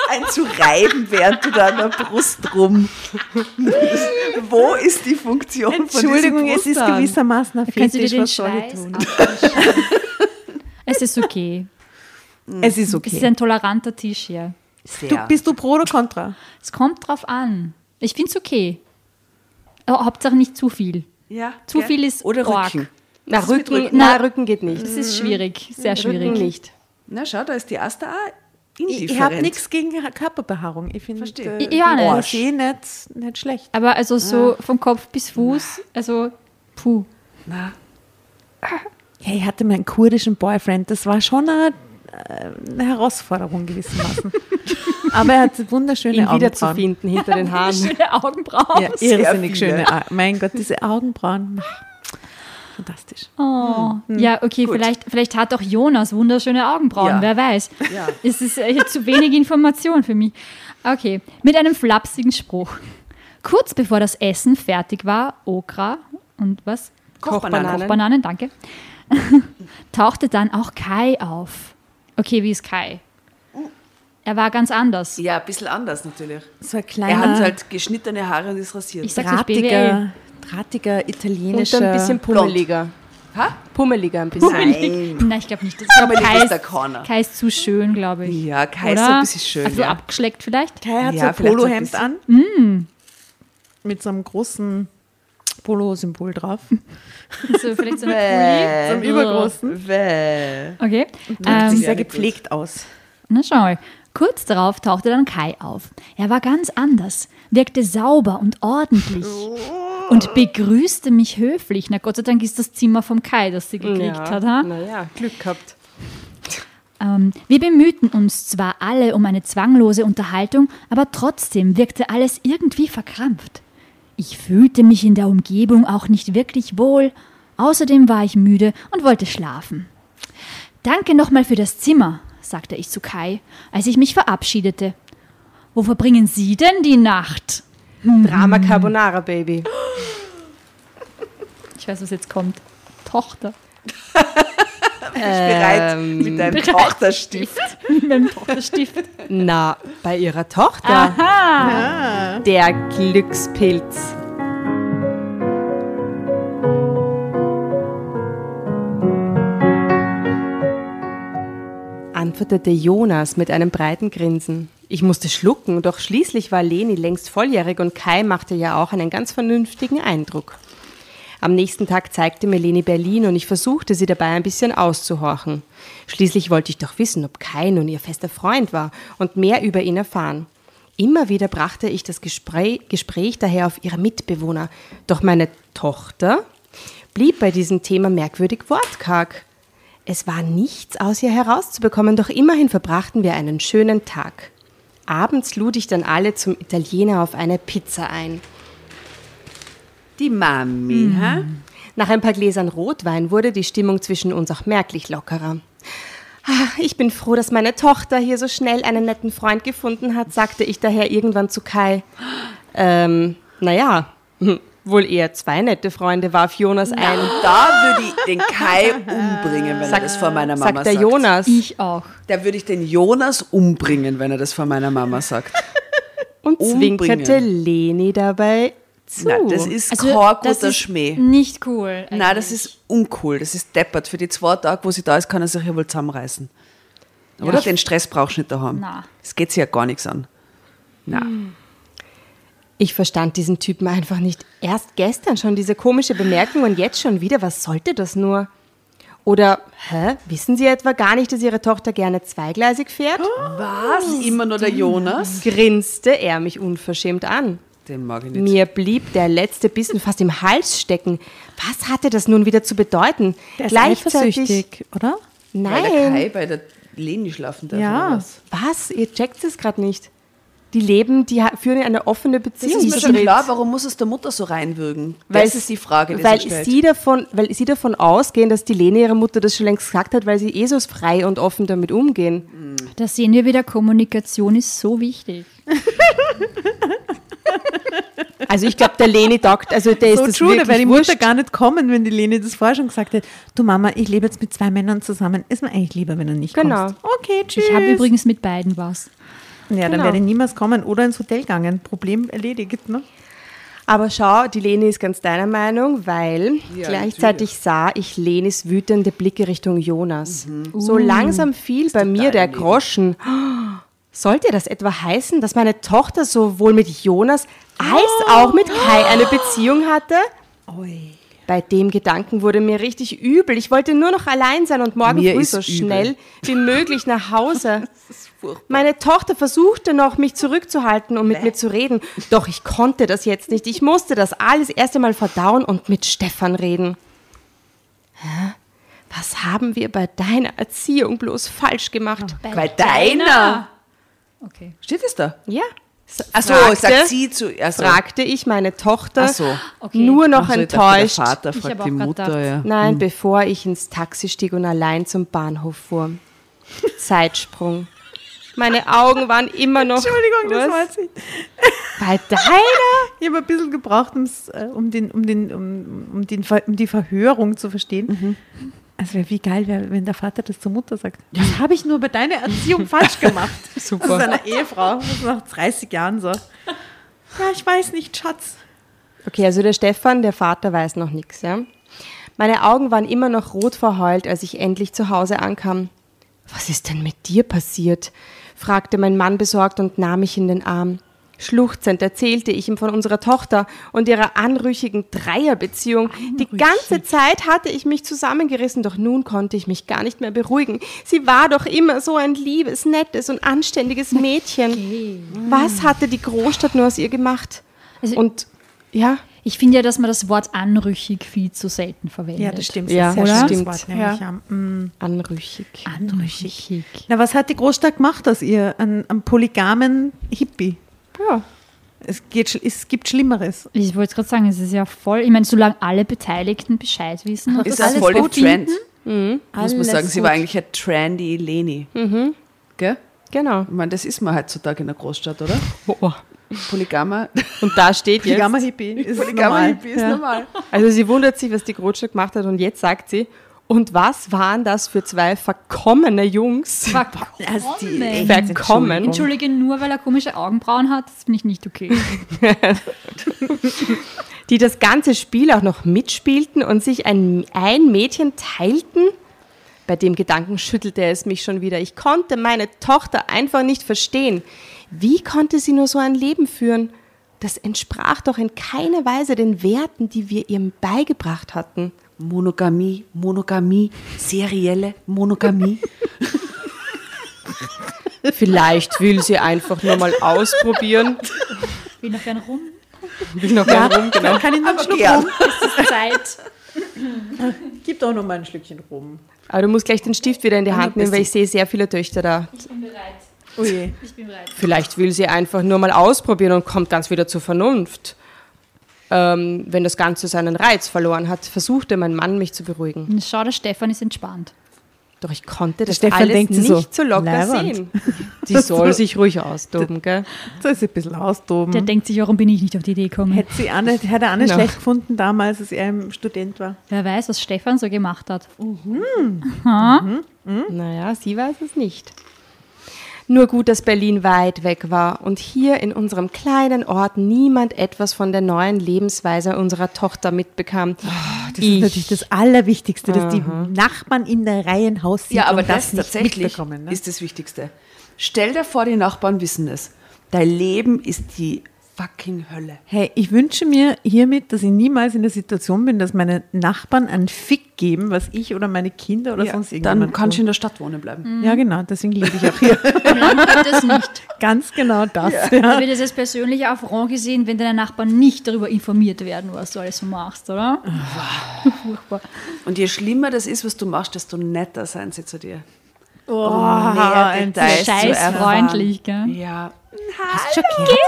einzureiben, während du da an der Brust rum. [LAUGHS] Wo ist die Funktion Entschuldigung, von es diesen ist gewissermaßen ein Kannst du dir Fetisch, was soll ich tun? Es ist okay. Es ist Es ist okay. ein toleranter Tisch hier. Du, Sehr. bist du pro oder contra? Es kommt drauf an. Ich finde es okay. Aber Hauptsache nicht zu viel. ja, Zu gell? viel ist Oder arg. Rücken. Na, Rücken, Rücken? na, Rücken geht nicht. Das ist schwierig, sehr schwierig. Rücken nicht. Na schau, da ist die erste Ich, indifferent. ich habe nichts gegen Körperbehaarung. Ich finde Verstehe. äh, Ja, die nicht. Orange nicht, nicht schlecht. Aber also so vom Kopf bis Fuß, also puh. Na, Ja, ich hatte meinen kurdischen Boyfriend. Das war schon eine, äh, eine Herausforderung gewissermaßen. [LAUGHS] Aber er hat wunderschöne Ihn Augenbrauen. wiederzufinden hinter den [LAUGHS] Haaren. Schöne Augenbrauen. Ja, irrsinnig schöne Augen. Mein Gott, diese Augenbrauen. Fantastisch. Oh. Ja, okay, vielleicht, vielleicht hat auch Jonas wunderschöne Augenbrauen, Ja. wer weiß. Ja. Es ist äh, zu wenig Information für mich. Okay, mit einem flapsigen Spruch. Kurz bevor das Essen fertig war, Okra und was? Kochbananen. Kochbananen, danke. [LAUGHS] tauchte dann auch Kai auf. Okay, wie ist Kai? Er war ganz anders. Ja, ein bisschen anders natürlich. So ein Er kleiner, hat halt geschnittene Haare und ist rasiert. Ich sag's drahtiger, drahtiger Und italienischer. ein bisschen pummeliger. ha? Pummeliger ein bisschen. Nein. Nein, ich glaube nicht. Das Aber nicht Kai, ist der ist, Corner. Kai ist zu schön, glaube ich. Ja, Kai ist Oder? so ein bisschen schön. Also ja. abgeschleckt vielleicht? Kai hat Ja, so ein Polohemd an. bisschen. Mit so einem großen Polo-Symbol drauf. [LAUGHS] Also vielleicht so eine Pulli. So einem übergroßen. Bäh. Okay. Sieht Ähm, sehr Ja, gut. gepflegt aus. na schau mal. Kurz darauf tauchte dann Kai auf. Er war ganz anders, wirkte sauber und ordentlich und begrüßte mich höflich. Na Gott sei Dank ist das Zimmer vom Kai, das sie gekriegt hat. Ha? Naja, Glück gehabt. Ähm, wir bemühten uns zwar alle um eine zwanglose Unterhaltung, aber trotzdem wirkte alles irgendwie verkrampft. Ich fühlte mich in der Umgebung auch nicht wirklich wohl. Außerdem war ich müde und wollte schlafen. Danke nochmal für das Zimmer, sagte ich zu Kai, als ich mich verabschiedete. Wo verbringen Sie denn die Nacht? Drama Carbonara, Baby. Ich weiß, was jetzt kommt. Tochter. [LAUGHS] bereit mit deinem Tochterstift. [LAUGHS] Mit meinem Tochterstift. Na, bei ihrer Tochter. Aha. Der Glückspilz. antwortete Jonas mit einem breiten Grinsen. Ich musste schlucken, doch schließlich war Leni längst volljährig und Kai machte ja auch einen ganz vernünftigen Eindruck. Am nächsten Tag zeigte mir Leni Berlin und ich versuchte sie dabei ein bisschen auszuhorchen. Schließlich wollte ich doch wissen, ob Kai nun ihr fester Freund war und mehr über ihn erfahren. Immer wieder brachte ich das Gespräch, Gespräch daher auf ihre Mitbewohner, doch meine Tochter blieb bei diesem Thema merkwürdig wortkarg. Es war nichts aus ihr herauszubekommen, doch immerhin verbrachten wir einen schönen Tag. Abends lud ich dann alle zum Italiener auf eine Pizza ein. Die Mami, hä? Nach ein paar Gläsern Rotwein wurde die Stimmung zwischen uns auch merklich lockerer. Ah, Ich bin froh, dass meine Tochter hier so schnell einen netten Freund gefunden hat, sagte ich daher irgendwann zu Kai. Ähm, naja, [LAUGHS] wohl eher zwei nette Freunde, warf Jonas ein. Da würde ich den Kai umbringen, wenn er das vor meiner Mama sagt der sagt. Jonas. Ich auch. Da würde ich den Jonas umbringen, wenn er das vor meiner Mama sagt. und umbringen. zwinkerte Leni dabei zu. Nein, das ist Also, kein das Schmäh. Nicht cool. Nein, das eigentlich. ist uncool. Das ist deppert. Für die zwei Tage, wo sie da ist, kann er sich ja wohl zusammenreißen. Oder? Den Stress brauchst du nicht daheim. Na. Es geht sich ja gar nichts an. Na. Ich verstand diesen Typen einfach nicht. Erst gestern schon diese komische Bemerkung und jetzt schon wieder. Was sollte das nur? Oder, hä? Wissen Sie etwa gar nicht, dass Ihre Tochter gerne zweigleisig fährt? Was? Immer nur der Jonas? Grinste er mich unverschämt an. Den mag ich nicht. Mir blieb der letzte Bissen fast im Hals stecken. Was hatte das nun wieder zu bedeuten? Der ist eifersüchtig, oder? Weil der Nein. Kai bei der Leni schlafen darf. Ja. was? Was? Ihr checkt es gerade nicht. Die leben, die führen eine offene Das Beziehung. ist mir schon klar, warum muss es der Mutter so reinwürgen? Weil das ist die Frage, die weil sich stellt. sie davon, weil sie davon ausgehen, dass die Lene ihrer Mutter das schon längst gesagt hat, weil sie eh so frei und offen damit umgehen. Da sehen wir wieder, Kommunikation ist so wichtig. [LAUGHS] [LAUGHS] Also ich glaube, der Leni taugt, also der So ist das true, da wirklich wäre die Mutter gar nicht kommen, wenn die Leni das vorher schon gesagt hätte. Du Mama, ich lebe jetzt mit zwei Männern zusammen. Ist mir eigentlich lieber, wenn du nicht Genau. kommst. Okay, tschüss. Ich habe übrigens mit beiden was. Ja, dann Genau. werde ich niemals kommen oder ins Hotel gegangen. Problem erledigt, ne? Aber schau, die Leni ist ganz deiner Meinung, weil Ja, gleichzeitig sah ich Lenis wütende Blicke Richtung Jonas. Mhm. So langsam fiel bei mir der daneben. Groschen. Sollte das etwa heißen, dass meine Tochter sowohl mit Jonas als auch mit Kai eine Beziehung hatte? Bei dem Gedanken wurde mir richtig übel. Ich wollte nur noch allein sein und morgen Mir früh so übel. schnell wie möglich nach Hause. [LAUGHS] Meine Tochter versuchte noch, mich zurückzuhalten und mit mir zu reden. Doch ich konnte das jetzt nicht. Ich musste das alles erst einmal verdauen und mit Stefan reden. Hä? Was haben wir bei deiner Erziehung bloß falsch gemacht? Bei deiner? Okay. Steht es da? Ja. Achso, sagt sie zu. Also, fragte ich meine Tochter, Ach so. Okay. nur noch so, ich dachte, enttäuscht. Der Vater Ich fragt die Mutter, ja. Nein, bevor ich ins Taxi stieg und allein zum Bahnhof fuhr. [LAUGHS] Zeitsprung. Meine Augen waren immer noch. Entschuldigung, das Was? war jetzt nicht. Bei deiner? [LAUGHS] Ich habe ein bisschen gebraucht, um's, äh, um, den, um, den, um, um, den, Ver- um die Verhörung zu verstehen. Also wie geil wäre, wenn der Vater das zur Mutter sagt. Was habe ich nur bei deiner Erziehung falsch gemacht? [LAUGHS] Super. Zu seiner Ehefrau, das ist nach 30 Jahren so. Ja, ich weiß nicht, Schatz. Okay, also der Stefan, der Vater, weiß noch nichts. Ja? Meine Augen waren immer noch rot verheult, als ich endlich zu Hause ankam. Was ist denn mit dir passiert? fragte mein Mann besorgt und nahm mich in den Arm. Schluchzend erzählte ich ihm von unserer Tochter und ihrer anrüchigen Dreierbeziehung. Die ganze Zeit hatte ich mich zusammengerissen, doch nun konnte ich mich gar nicht mehr beruhigen. Sie war doch immer so ein liebes, nettes und anständiges Mädchen. Was hatte die Großstadt nur aus ihr gemacht? Also- und ja, Ich finde ja, dass man das Wort anrüchig viel zu selten verwendet. Ja, das stimmt. Ja, das ist ein oder? Stimmt. Wort, nämlich, ja. Mm. Anrüchig. Anrüchig. Na, was hat die Großstadt gemacht aus ihr? Einen, einen polygamen Hippie. Ja. Es, geht, es gibt Schlimmeres. Ich wollte gerade sagen, es ist ja voll, ich meine, solange alle Beteiligten Bescheid wissen Ist das das alles voll der Trend? finden, Muss man sagen, sie gut. war eigentlich eine trendy Leni. Gell? Genau. Ich meine, das ist man heutzutage in der Großstadt, oder? Oh. Polygamer. Und da steht jetzt, Polygamer Hippie ist Polygamer normal. Hippie ist Ja. normal. also sie wundert sich, was die Großstadt gemacht hat und jetzt sagt sie, und was waren das für zwei verkommene Jungs? verkommen. Also die- Verkommen. Entschuldige, nur weil er komische Augenbrauen hat, das finde ich nicht okay. [LAUGHS] die das ganze Spiel auch noch mitspielten und sich ein, ein Mädchen teilten? Bei dem Gedanken schüttelte es mich schon wieder. Ich konnte meine Tochter einfach nicht verstehen. Wie konnte sie nur so ein Leben führen? Das entsprach doch in keiner Weise den Werten, die wir ihr beigebracht hatten. Monogamie, Monogamie, serielle Monogamie. Vielleicht will sie einfach nur mal ausprobieren. Will noch gern rum. Will noch mal rum, genau. Kann ich noch einen Schluck gern. rum? Zeit. Gib doch noch mal ein Schlückchen rum. Aber du musst gleich den Stift wieder in die Hand nehmen, weil ich sehe sehr viele Töchter da. Ich bin bereit. Oh je. Ich bin bereit. Vielleicht will sie einfach nur mal ausprobieren und kommt ganz wieder zur Vernunft. Ähm, wenn das Ganze seinen Reiz verloren hat, versuchte mein Mann mich zu beruhigen. Schau, der Stefan ist entspannt. Doch ich konnte das Stefan alles denkt sich nicht so, so, locker Leiwand. sehen. [LAUGHS] Die soll sich ruhig austoben, gell? Soll sie ein bisschen austoben. Der denkt sich, warum bin ich nicht auf die Idee gekommen? Hätte sie Anne, hätte Anne Ja. schlecht gefunden damals, als er ein Student war. Wer weiß, was Stefan so gemacht hat. Naja, sie weiß es nicht. Nur gut, dass Berlin weit weg war und hier in unserem kleinen Ort niemand etwas von der neuen Lebensweise unserer Tochter mitbekam. Das Ich- ist natürlich das Allerwichtigste, dass die Nachbarn in der Reihenhaus Ja, aber das, das nicht tatsächlich mitbekommen. Ne? ist das Wichtigste. Stell dir vor, die Nachbarn wissen es. Dein Leben ist die fucking Hölle. Hey, ich wünsche mir hiermit, dass ich niemals in der Situation bin, dass meine Nachbarn einen Fick geben, was ich oder meine Kinder oder Ja, sonst irgendjemand dann kannst du in der Stadt wohnen bleiben. Ja, genau, deswegen lebe ich auch hier. [LAUGHS] Das nicht. [LAUGHS] Ganz genau das. Da Ja. wird es als persönlicher Affront gesehen, wenn deine Nachbarn nicht darüber informiert werden, was du alles so machst, oder? [LAUGHS] Furchtbar. Und je schlimmer das ist, was du machst, desto netter sein sie zu dir. Oh, Mehr ein Details zu scheißfreundlich, gell? Ja. Hast du schon gehört?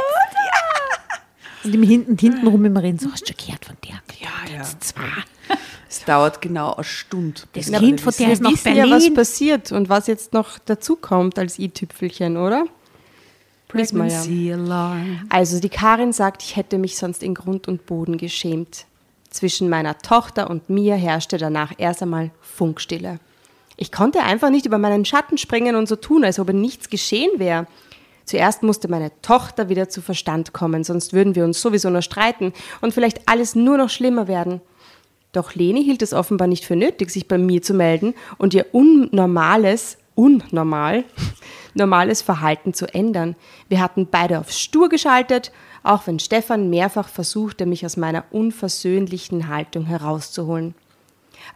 Und im hinten, hintenrum immer reden, so, hast du schon gehört von der? Ja, ja. Zwar. Es dauert genau eine Stunde. Das bis Kind von der ist Wir nach wissen ja, was Berlin. passiert und was jetzt noch dazukommt als i-Tüpfelchen, oder? Pregnancy Alarm. Also die Karin sagt, ich hätte mich sonst in Grund und Boden geschämt. Zwischen meiner Tochter und mir herrschte danach erst einmal Funkstille. Ich konnte einfach nicht über meinen Schatten springen und so tun, als ob nichts geschehen wäre. Zuerst musste meine Tochter wieder zu Verstand kommen, sonst würden wir uns sowieso nur streiten und vielleicht alles nur noch schlimmer werden. Doch Leni hielt es offenbar nicht für nötig, sich bei mir zu melden und ihr unnormales, unnormal, [LAUGHS] normales Verhalten zu ändern. Wir hatten beide auf stur geschaltet, auch wenn Stefan mehrfach versuchte, mich aus meiner unversöhnlichen Haltung herauszuholen.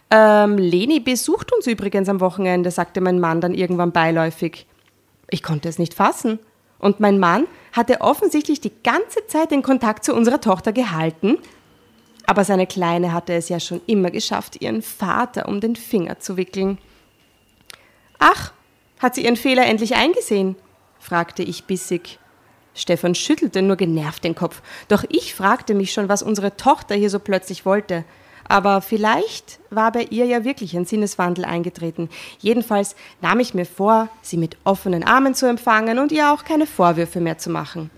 Ähm, Leni besucht uns übrigens am Wochenende, sagte mein Mann dann irgendwann beiläufig. Ich konnte es nicht fassen. Und mein Mann hatte offensichtlich die ganze Zeit den Kontakt zu unserer Tochter gehalten, aber seine Kleine hatte es ja schon immer geschafft, ihren Vater um den Finger zu wickeln. Ach, hat sie ihren Fehler endlich eingesehen? fragte ich bissig. Stefan schüttelte nur genervt den Kopf. Doch ich fragte mich schon, was unsere Tochter hier so plötzlich wollte. Aber vielleicht war bei ihr ja wirklich ein Sinneswandel eingetreten. Jedenfalls nahm ich mir vor, sie mit offenen Armen zu empfangen und ihr auch keine Vorwürfe mehr zu machen.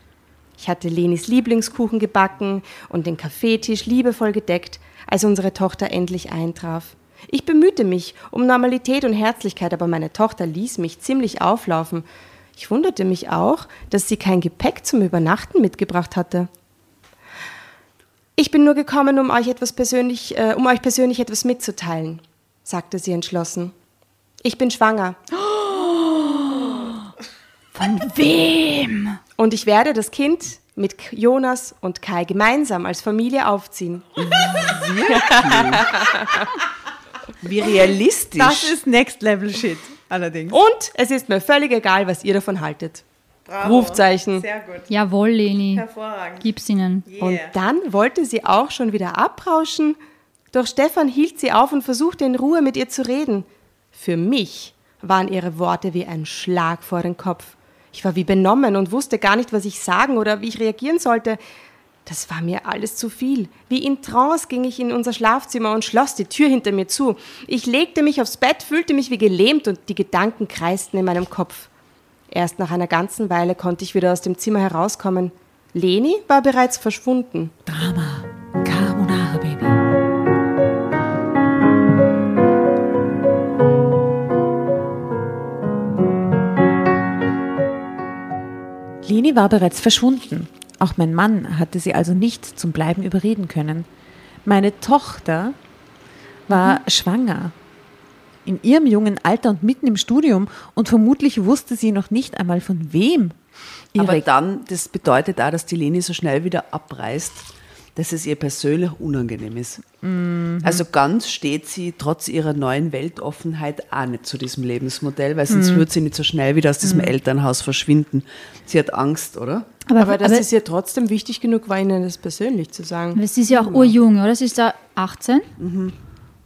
Ich hatte Lenis Lieblingskuchen gebacken und den Kaffeetisch liebevoll gedeckt, als unsere Tochter endlich eintraf. Ich bemühte mich um Normalität und Herzlichkeit, aber meine Tochter ließ mich ziemlich auflaufen. Ich wunderte mich auch, dass sie kein Gepäck zum Übernachten mitgebracht hatte. Ich bin nur gekommen, um euch etwas persönlich, äh, um euch persönlich etwas mitzuteilen, sagte sie entschlossen. Ich bin schwanger. [GASPS] Von wem? Und ich werde das Kind mit Jonas und Kai gemeinsam als Familie aufziehen. [LAUGHS] Wie realistisch. Das ist Next Level Shit, allerdings. Und es ist mir völlig egal, was ihr davon haltet. Rufzeichen. Sehr gut. Jawohl, Leni. Hervorragend. Gib's ihnen. Und dann wollte sie auch schon wieder abrauschen, doch Stefan hielt sie auf und versuchte in Ruhe mit ihr zu reden. Für mich waren ihre Worte wie ein Schlag vor den Kopf. Ich war wie benommen und wusste gar nicht, was ich sagen oder wie ich reagieren sollte. Das war mir alles zu viel. Wie in Trance ging ich in unser Schlafzimmer und schloss die Tür hinter mir zu. Ich legte mich aufs Bett, fühlte mich wie gelähmt und die Gedanken kreisten in meinem Kopf. Erst nach einer ganzen Weile konnte ich wieder aus dem Zimmer herauskommen. Leni war bereits verschwunden. Drama. Carbonara, Baby. Leni war bereits verschwunden. Auch mein Mann hatte sie also nicht zum Bleiben überreden können. Meine Tochter war schwanger. In ihrem jungen Alter und mitten im Studium und vermutlich wusste sie noch nicht einmal von wem. Aber ihre dann, das bedeutet auch, dass die Leni so schnell wieder abreißt, dass es ihr persönlich unangenehm ist. Also ganz steht sie trotz ihrer neuen Weltoffenheit auch nicht zu diesem Lebensmodell, weil sonst würde sie nicht so schnell wieder aus diesem Elternhaus verschwinden. Sie hat Angst, oder? Aber, das ist ihr trotzdem wichtig genug, war ihnen das persönlich zu sagen. Aber sie ist ja auch urjung, oder? Sie ist da 18.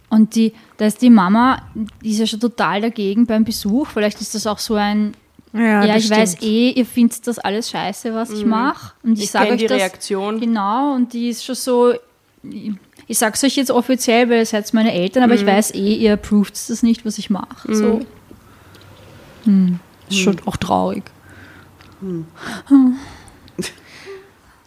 Und die, da ist die Mama, die ist ja schon total dagegen beim Besuch. Vielleicht ist das auch so ein, ja, das ich weiß eh, ihr findet das alles scheiße, was ich mache. Und ich, Ich sage euch die das. Reaktion. Genau, und die ist schon so, ich sage es euch jetzt offiziell, weil ihr seid meine Eltern, aber ich weiß eh, ihr approved das nicht, was ich mache. So. Hm. Ist schon auch traurig. [LAUGHS]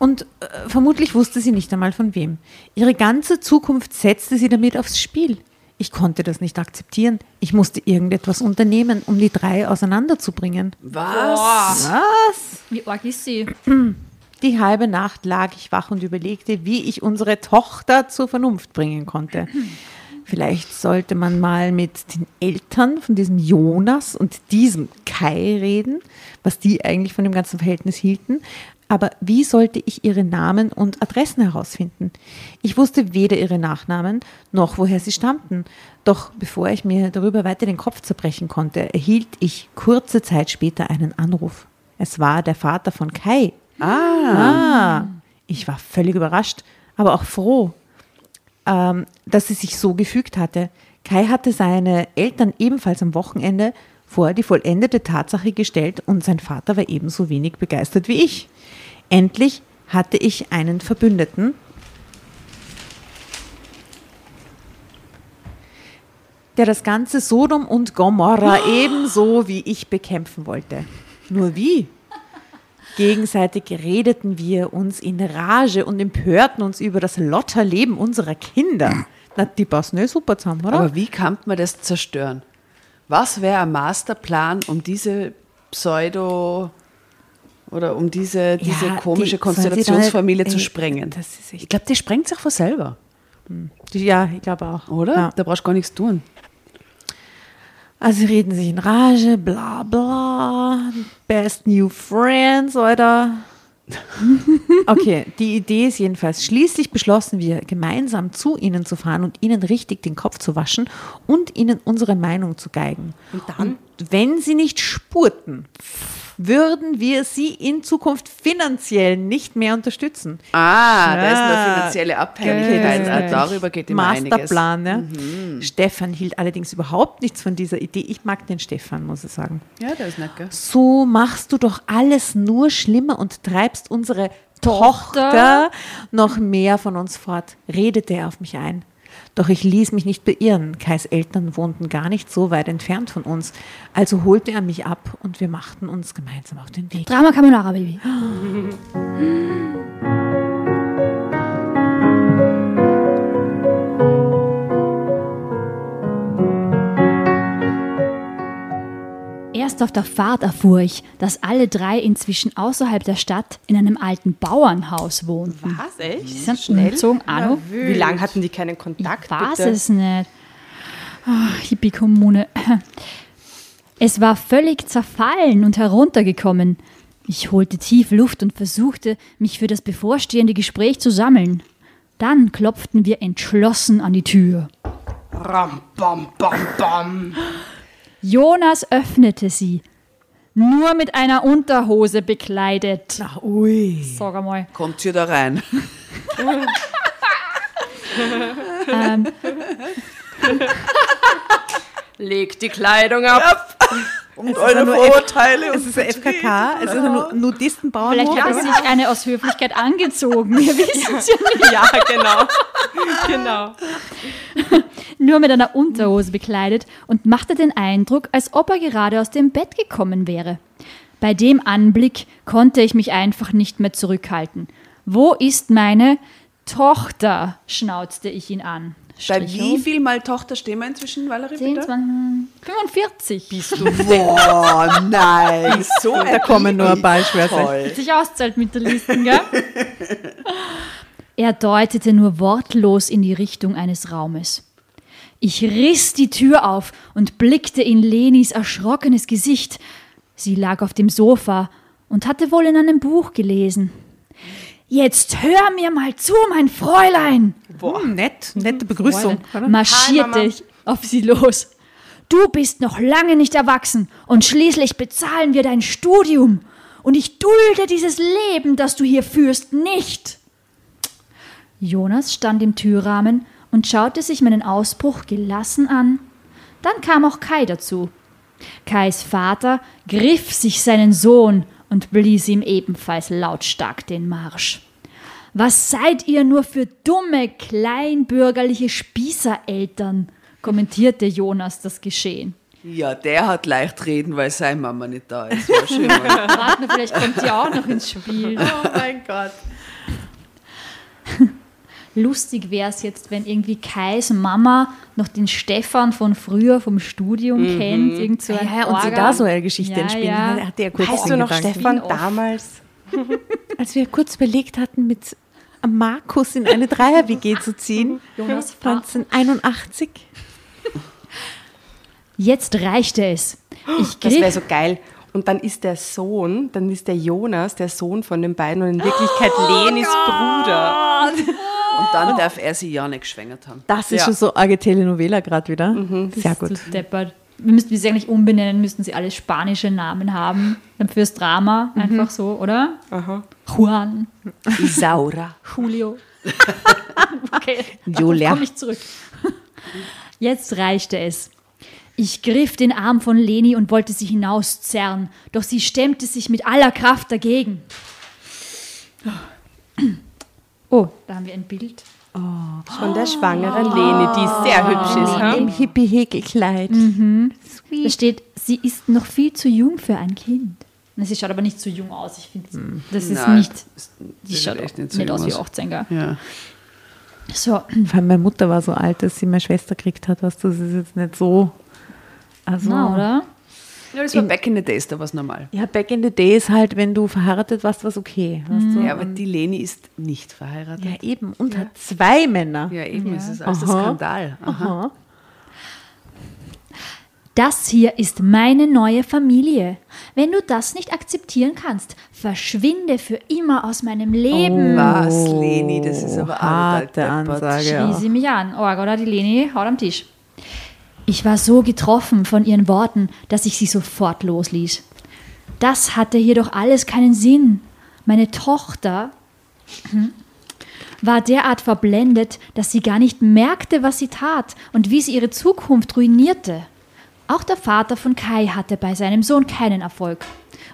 Und äh, vermutlich wusste sie nicht einmal von wem. Ihre ganze Zukunft setzte sie damit aufs Spiel. Ich konnte das nicht akzeptieren. Ich musste irgendetwas unternehmen, um die drei auseinanderzubringen. Was? Was? Wie arg ist sie? [CLEARS THROAT] Die halbe Nacht lag ich wach und überlegte, wie ich unsere Tochter zur Vernunft bringen konnte. [CLEARS THROAT] Vielleicht sollte man mal mit den Eltern von diesem Jonas und diesem Kai reden, was die eigentlich von dem ganzen Verhältnis hielten. Aber wie sollte ich ihre Namen und Adressen herausfinden? Ich wusste weder ihre Nachnamen noch woher sie stammten. Doch bevor ich mir darüber weiter den Kopf zerbrechen konnte, erhielt ich kurze Zeit später einen Anruf. Es war der Vater von Kai. Ah. Ich war völlig überrascht, aber auch froh, ähm, dass sie sich so gefügt hatte. Kai hatte seine Eltern ebenfalls am Wochenende vor die vollendete Tatsache gestellt und sein Vater war ebenso wenig begeistert wie ich. Endlich hatte ich einen Verbündeten, der das ganze Sodom und Gomorra ebenso wie ich bekämpfen wollte. Nur wie? Gegenseitig redeten wir uns in Rage und empörten uns über das Lotterleben unserer Kinder. Na, die passen eh super zusammen, oder? Aber wie kann man das zerstören? Was wäre ein Masterplan, um diese Pseudo oder um diese, diese Ja, komische die- Konstellationsfamilie da- zu ey, sprengen? das ist echt- ich glaube, die sprengt sich von selber, ja, ich glaube auch. oder? Ja. Da brauchst du gar nichts tun. Also sie reden sich in Rage, bla bla, best new friends, oder? [LAUGHS] Okay, die Idee ist jedenfalls, schließlich beschlossen wir, gemeinsam zu ihnen zu fahren und ihnen richtig den Kopf zu waschen und ihnen unsere Meinung zu geigen. Und dann? wenn sie nicht spurten, würden wir sie in Zukunft finanziell nicht mehr unterstützen. Ah, da ist Ja. eine finanzielle Abhängigkeit. Ah, darüber geht immer einiges. Masterplan, ne? Stefan hielt allerdings überhaupt nichts von dieser Idee. Ich mag den Stefan, muss ich sagen. Ja, der ist nett, gell? So machst du doch alles nur schlimmer und treibst unsere Tochter. Tochter noch mehr von uns fort, redete er auf mich ein. Doch ich ließ mich nicht beirren. Kais Eltern wohnten gar nicht so weit entfernt von uns. Also holte er mich ab und wir machten uns gemeinsam auf den Weg. Drama Carbonara, Baby. [GASPS] [GASPS] [GASPS] [LAUGHS] Erst auf der Fahrt erfuhr ich, dass alle drei inzwischen außerhalb der Stadt in einem alten Bauernhaus wohnten. Was, echt? Sie sind umgezogen, Anno. Wie lange hatten die keinen Kontakt? Ich weiß bitte? es nicht. Oh, Hippie-Kommune. Es war völlig zerfallen und heruntergekommen. Ich holte tief Luft und versuchte, mich für das bevorstehende Gespräch zu sammeln. Dann klopften wir entschlossen an die Tür. Ram, bam, bam, bam. Jonas öffnete sie. nur mit einer Unterhose bekleidet. Ach, ui. Sag einmal. Kommt ihr da rein? Ähm, Legt die Kleidung ab. Und ja nur Vorurteile. Es ist ein FKK, es ist ein Nu- vielleicht Nudistenbauernhof. hat er sich eine aus Höflichkeit angezogen. Wir wissen es ja nicht. Ja, genau. genau. Nur mit einer Unterhose bekleidet und machte den Eindruck, als ob er gerade aus dem Bett gekommen wäre. Bei dem Anblick konnte ich mich einfach nicht mehr zurückhalten. Wo ist meine Tochter? schnauzte ich ihn an. Bei wie viel mal Tochter stehen wir inzwischen, Valerie? 10, bitte? 20, 45. Bist du Boah, [LAUGHS] nein. So Da kommen nur ein paar Schwerter. Sich auszahlt mit der Listen, gell? [LAUGHS] er deutete nur wortlos in die Richtung eines Raumes. Ich riss die Tür auf und blickte in Lenis erschrockenes Gesicht. Sie lag auf dem Sofa und hatte wohl in einem Buch gelesen. Jetzt hör mir mal zu, mein Fräulein, Hm, nett, nette Begrüßung. oder? marschierte ich auf sie los. Du bist noch lange nicht erwachsen und schließlich bezahlen wir dein Studium. Und ich dulde dieses Leben, das du hier führst, nicht. Jonas stand im Türrahmen und schaute sich meinen Ausbruch gelassen an. Dann kam auch Kai dazu. Kais Vater griff sich seinen Sohn und blies ihm ebenfalls lautstark den Marsch. Was seid ihr nur für dumme, kleinbürgerliche Spießereltern? kommentierte Jonas das Geschehen. Ja, der hat leicht reden, weil seine Mama nicht da ist. War schön, mal. [LAUGHS] Warte, vielleicht kommt die auch noch ins Spiel. Oh mein Gott. Lustig wäre es jetzt, wenn irgendwie Kais Mama noch den Stefan von früher vom Studium kennt. Irgend so ein Ja, und sie da so eine Geschichte Ja, entspinnen. ja. Hat er kurz Weißt du noch, Gedanken. Stefan, damals? [LAUGHS] Als wir kurz überlegt hatten, mit Markus in eine Dreier-WG zu ziehen, [LAUGHS] Jonas Vater. 1981. Jetzt reichte es. Ich Das wäre so geil. Und dann ist der Sohn, dann ist der Jonas der Sohn von den beiden und in Wirklichkeit Lenis Bruder. [LAUGHS] Und dann darf er sie ja nicht geschwängert haben. Das ist Ja. schon so arge Telenovela gerade wieder. Sehr gut. deppert. Wir müssten sie eigentlich umbenennen, müssten sie alle spanische Namen haben. Dann fürs Drama, einfach so, oder? Aha. Juan, Isaura. Julio. [LAUGHS] okay, Julia. komme ich zurück. Jetzt reichte es. Ich griff den Arm von Leni und wollte sie hinauszerren, doch sie stemmte sich mit aller Kraft dagegen. Oh, da haben wir ein Bild. Von der schwangeren Leni, die sehr hübsch ist. Im Ha? Hippie-Häkelkleid. Da steht, sie ist noch viel zu jung für ein Kind. Na, Sie schaut aber nicht zu jung aus. Ich finde, das ist Nein, nicht. Sieht schaut echt nicht, nicht aus wie aus. 18, gell? Ja. So, Vor allem meine Mutter war so alt, dass sie meine Schwester gekriegt hat. Weißt du, das ist jetzt nicht so. Also, na, oder? Ja, das war back in the days, da war es normal. Ja, back in the days halt, wenn du verheiratet warst, war es okay. Weißt du? Ja, aber die Leni ist nicht verheiratet. ja, eben. Und hat zwei Männer. Ja, eben, Ja. es ist alles ein Aha. Skandal. Aha. Aha. Das hier ist meine neue Familie. Wenn du das nicht akzeptieren kannst, verschwinde für immer aus meinem Leben. Was, Leni, das ist aber Oh, harte Ansage. Schrie Ja. sie mich an. Oh, oder die Leni haut am Tisch. Ich war so getroffen von ihren Worten, dass ich sie sofort losließ. Das hatte hier doch alles keinen Sinn. Meine Tochter hm, war derart verblendet, dass sie gar nicht merkte, was sie tat und wie sie ihre Zukunft ruinierte. Auch der Vater von Kai hatte bei seinem Sohn keinen Erfolg.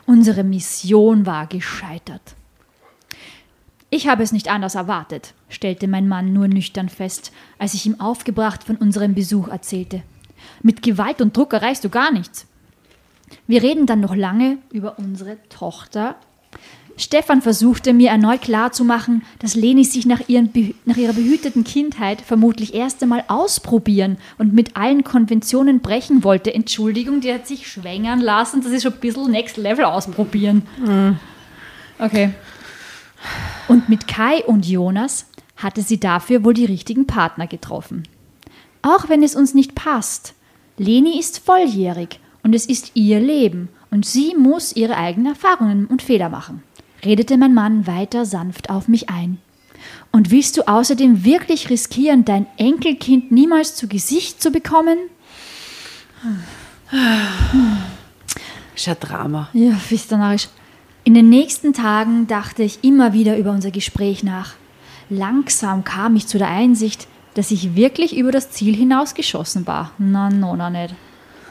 Unsere Mission war gescheitert. Ich habe es nicht anders erwartet, stellte mein Mann nur nüchtern fest, als ich ihm aufgebracht von unserem Besuch erzählte. Mit Gewalt und Druck erreichst du gar nichts. Wir reden dann noch lange über unsere Tochter. Stefan versuchte mir erneut klarzumachen, dass Leni sich nach, ihren, nach ihrer behüteten Kindheit vermutlich erst einmal ausprobieren und mit allen Konventionen brechen wollte. Entschuldigung, die hat sich schwängern lassen. Das ist schon ein bisschen Next Level ausprobieren. Okay. Und mit Kai und Jonas hatte sie dafür wohl die richtigen Partner getroffen. Auch wenn es uns nicht passt. Leni ist volljährig und es ist ihr Leben und sie muss ihre eigenen Erfahrungen und Fehler machen, redete mein Mann weiter sanft auf mich ein. Und willst du außerdem wirklich riskieren, dein Enkelkind niemals zu Gesicht zu bekommen? ist ein Drama. Ja? In den nächsten Tagen dachte ich immer wieder über unser Gespräch nach. Langsam kam ich zu der Einsicht, dass ich wirklich über das Ziel hinausgeschossen war. Na, no, na nicht.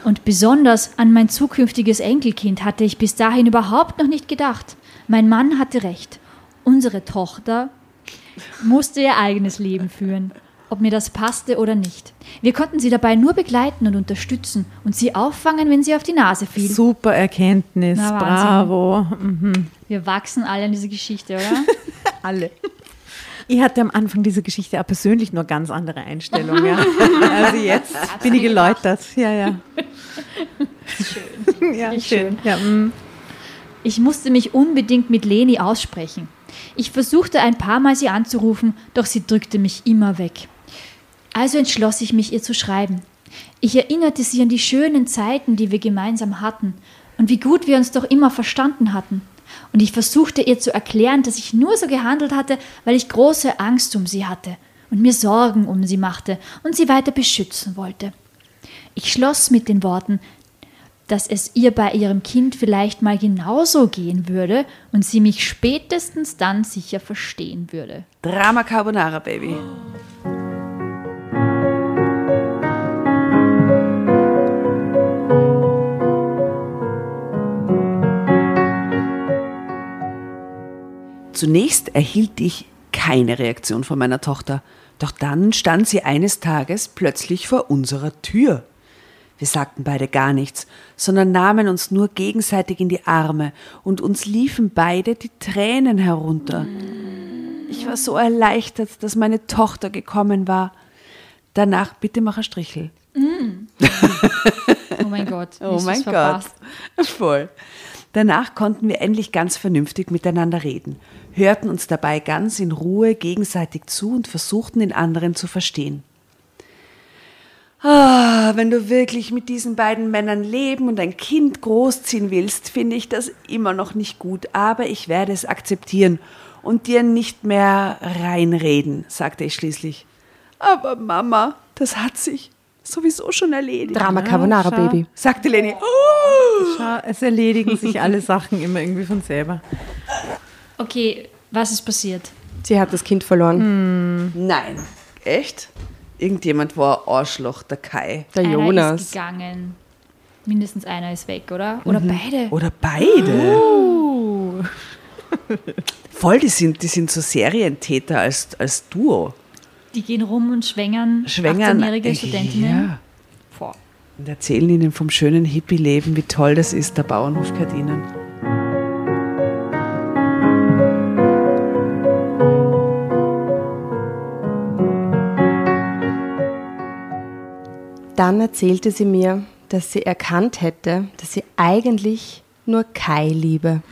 Und besonders an mein zukünftiges Enkelkind hatte ich bis dahin überhaupt noch nicht gedacht. Mein Mann hatte recht. Unsere Tochter musste ihr eigenes Leben führen, ob mir das passte oder nicht. Wir konnten sie dabei nur begleiten und unterstützen und sie auffangen, wenn sie auf die Nase fiel. Super Erkenntnis, Na, bravo. Mhm. Wir wachsen alle in diese Geschichte, oder? [LAUGHS] Alle. Ich hatte am Anfang dieser Geschichte auch persönlich nur ganz andere Einstellungen. Ja. [LAUGHS] Also jetzt bin ich geläutert. Ja, ja. Schön. Ja, schön. schön. Ja, mm. Ich musste mich unbedingt mit Leni aussprechen. Ich versuchte ein paar Mal sie anzurufen, doch sie drückte mich immer weg. Also entschloss ich mich, ihr zu schreiben. Ich erinnerte sie an die schönen Zeiten, die wir gemeinsam hatten und wie gut wir uns doch immer verstanden hatten. Und ich versuchte ihr zu erklären, dass ich nur so gehandelt hatte, weil ich große Angst um sie hatte und mir Sorgen um sie machte und sie weiter beschützen wollte. Ich schloss mit den Worten, dass es ihr bei ihrem Kind vielleicht mal genauso gehen würde und sie mich spätestens dann sicher verstehen würde. Drama Carbonara, Baby. Zunächst erhielt ich keine Reaktion von meiner Tochter, doch dann stand sie eines Tages plötzlich vor unserer Tür. Wir sagten beide gar nichts, sondern nahmen uns nur gegenseitig in die Arme und uns liefen beide die Tränen herunter. Ich war so erleichtert, dass meine Tochter gekommen war. Danach bitte mach ein Strichel. Oh mein [LAUGHS] Gott. Oh mein Gott. verpasst. [LAUGHS] Voll. Danach konnten wir endlich ganz vernünftig miteinander reden, hörten uns dabei ganz in Ruhe gegenseitig zu und versuchten den anderen zu verstehen. Ah, wenn du wirklich mit diesen beiden Männern leben und ein Kind großziehen willst, finde ich das immer noch nicht gut, aber ich werde es akzeptieren und dir nicht mehr reinreden, sagte ich schließlich. Aber Mama, das hat sich sowieso schon erledigt. Drama Carbonara, schau. Baby. sagte Leni. Oh. Schau, es erledigen sich alle Sachen immer irgendwie von selber. Okay, was ist passiert? Sie hat das Kind verloren. Nein. Echt? Irgendjemand war ein Arschloch, der Kai. Der Einer ist Jonas. gegangen. Mindestens einer ist weg, oder? Oder beide? Oder beide. Voll, die sind, die sind so Serientäter als, als Duo. Die gehen rum und schwängern, Schwängern. 18-jährige Studentinnen. Ja. Boah. Und erzählen ihnen vom schönen Hippie-Leben, wie toll das ist, der Bauernhof Kardinen. Dann erzählte sie mir, dass sie erkannt hätte, dass sie eigentlich nur Kai liebe.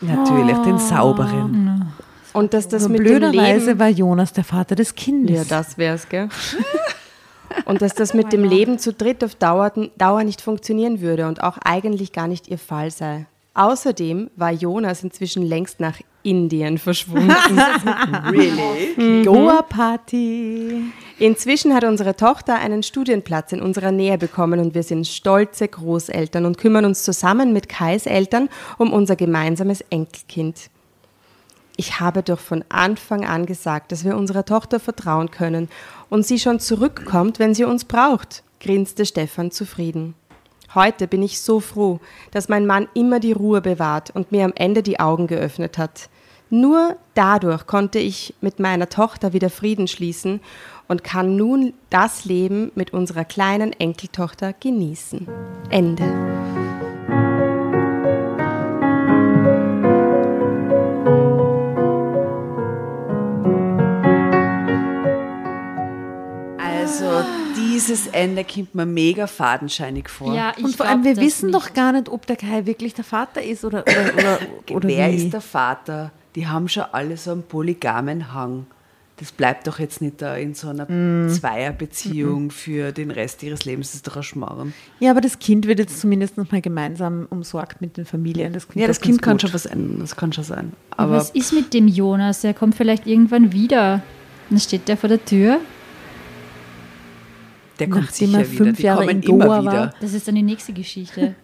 Natürlich, den sauberen. Und dass das Nur mit dem blöderweise Leben... war Jonas der Vater des Kindes. Ja, das wär's, gell? [LAUGHS] Und dass das mit dem Leben zu dritt auf Dauer, Dauer nicht funktionieren würde und auch eigentlich gar nicht ihr Fall sei. Außerdem war Jonas inzwischen längst nach Indien verschwunden. [LAUGHS] Really? Goa-Party. Inzwischen hat unsere Tochter einen Studienplatz in unserer Nähe bekommen und wir sind stolze Großeltern und kümmern uns zusammen mit Kais Eltern um unser gemeinsames Enkelkind. Ich habe doch von Anfang an gesagt, dass wir unserer Tochter vertrauen können und sie schon zurückkommt, wenn sie uns braucht, grinste Stefan zufrieden. Heute bin ich so froh, dass mein Mann immer die Ruhe bewahrt und mir am Ende die Augen geöffnet hat. Nur dadurch konnte ich mit meiner Tochter wieder Frieden schließen und kann nun das Leben mit unserer kleinen Enkeltochter genießen. Ende. Also, dieses Ende kommt mir mega fadenscheinig vor. Ja, ich Und vor allem, wir wissen nicht. doch gar nicht, ob der Kai wirklich der Vater ist oder, oder, oder, [LAUGHS] oder Wer wie. ist der Vater? Die haben schon alle so einen polygamen Hang. Das bleibt doch jetzt nicht da in so einer Mm. Zweierbeziehung für den Rest ihres Lebens. Das ist doch ein Schmarrn. Ja, aber das Kind wird jetzt zumindest noch mal gemeinsam umsorgt mit den Familien. Das Ja, das Kind kann gut. schon was ändern. Das kann schon sein. Aber was ist mit dem Jonas? Der kommt vielleicht irgendwann wieder. Dann steht der vor der Tür. Der kommt Nachdem er sicher wieder. fünf Die Jahre kommen in Goa immer war. wieder. Das ist dann die nächste Geschichte.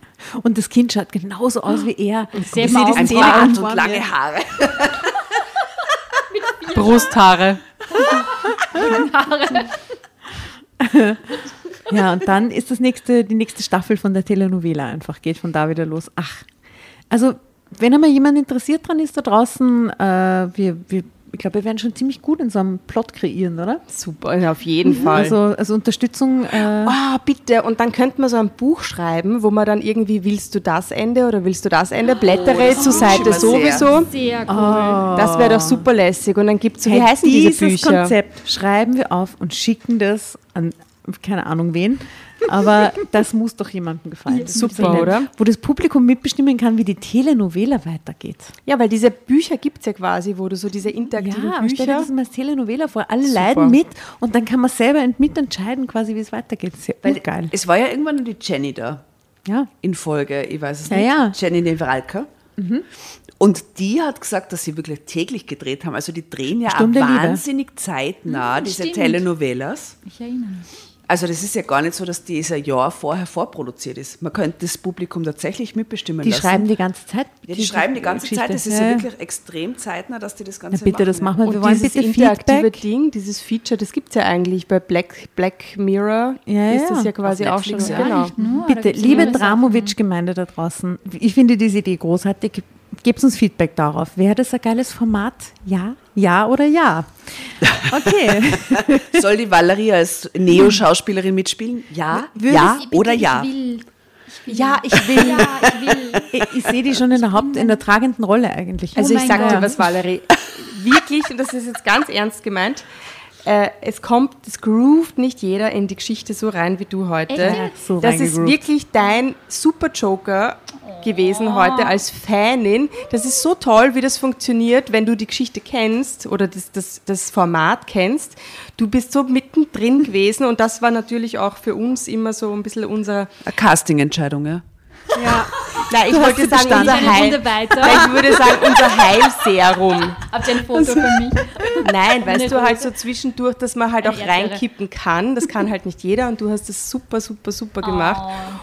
Und das Kind schaut genauso aus wie er. Sehr Ich sehe Augen. diesen Bart und lange. Haare. Brusthaare. [LAUGHS] Ja, und dann ist das nächste, die nächste Staffel von der Telenovela einfach, geht von da wieder los. Ach, also wenn einmal jemand interessiert dran ist da draußen, äh, wir, wir, ich glaube, wir werden schon ziemlich gut in so einem Plot kreieren, oder? Super, ja, auf jeden Fall. Also, also Unterstützung. Äh, Oh, bitte. Und dann könnte man so ein Buch schreiben, wo man dann irgendwie, willst du das Ende oder willst du das Ende? Blättere zur Seite immer sehr. sowieso. Sehr cool. Das wäre doch super lässig. Und dann gibt es so, wie hey, heißen diese dieses Bücher? Konzept schreiben wir auf und schicken das an keine Ahnung wen. Aber [LAUGHS] das muss doch jemandem gefallen. Das Super, nett. oder? Wo das Publikum mitbestimmen kann, wie die Telenovela weitergeht. Ja, weil diese Bücher gibt es ja quasi, wo du so diese interaktiven Ja, aber stell dir Bücher. das mal als Telenovela vor. Alle Super. leiden mit und dann kann man selber ent- mitentscheiden, quasi, wie es weitergeht. Das ist ja Weil geil. Es war ja irgendwann nur die Jenny da Ja. in Folge, ich weiß es Ja, nicht. ja. Jenny Nevralka. Und die hat gesagt, dass sie wirklich täglich gedreht haben. Also die drehen ja Stunde Liebe. wahnsinnig zeitnah, diese stimmt. Telenovelas. Ich erinnere mich. Also das ist ja gar nicht so, dass dieser Jahr vorher vorproduziert ist. Man könnte das Publikum tatsächlich mitbestimmen Die lassen. schreiben die ganze Zeit. ja, die schreiben die ganze Geschichte. Zeit. Das ist ja, wirklich extrem zeitnah, dass die das Ganze Na bitte, das machen wir. Und Wir wollen dieses bitte interaktive Feedback. Ding, dieses Feature, das gibt es ja eigentlich bei Black, Black Mirror. Ja, ist das ja. ja quasi auch schon. Ja. Genau. Nicht nur, Bitte, liebe. Dramovic-Gemeinde da draußen, ich finde diese Idee großartig. Gebt uns Feedback darauf. Wäre das ein geiles Format? Ja, ja oder ja? [LAUGHS] Okay. [LAUGHS] Soll die Valerie als Neo-Schauspielerin mitspielen? Ja, ja Bitte, oder ja? Will, ich will. Ja, ich will. Ja, ich will. ich, [LAUGHS] ich sehe die schon in der Haupt-, in der tragenden Rolle eigentlich. Also Oh ich mein sag dir was, Valerie. Wirklich, und das ist jetzt ganz ernst gemeint, äh, es kommt, es groovt nicht jeder in die Geschichte so rein wie du heute. So das ist wirklich dein Super Joker gewesen heute als Fanin. Das ist so toll, wie das funktioniert, wenn du die Geschichte kennst oder das, das, das Format kennst. Du bist so mittendrin gewesen und das war natürlich auch für uns immer so ein bisschen unser Eine Casting-Entscheidung, ja. Ja. [LAUGHS] Nein, ich Du wollte sagen, bestanden. unser Heil. Runde weiter. Nein, Ich würde sagen, unser Heilserum. Habt ihr ein Foto für mich? Nein, weißt Eine du, halt Rose. so zwischendurch, dass man halt Eine auch Erdbeere. reinkippen kann. Das kann halt nicht jeder und du hast das super, super, super gemacht.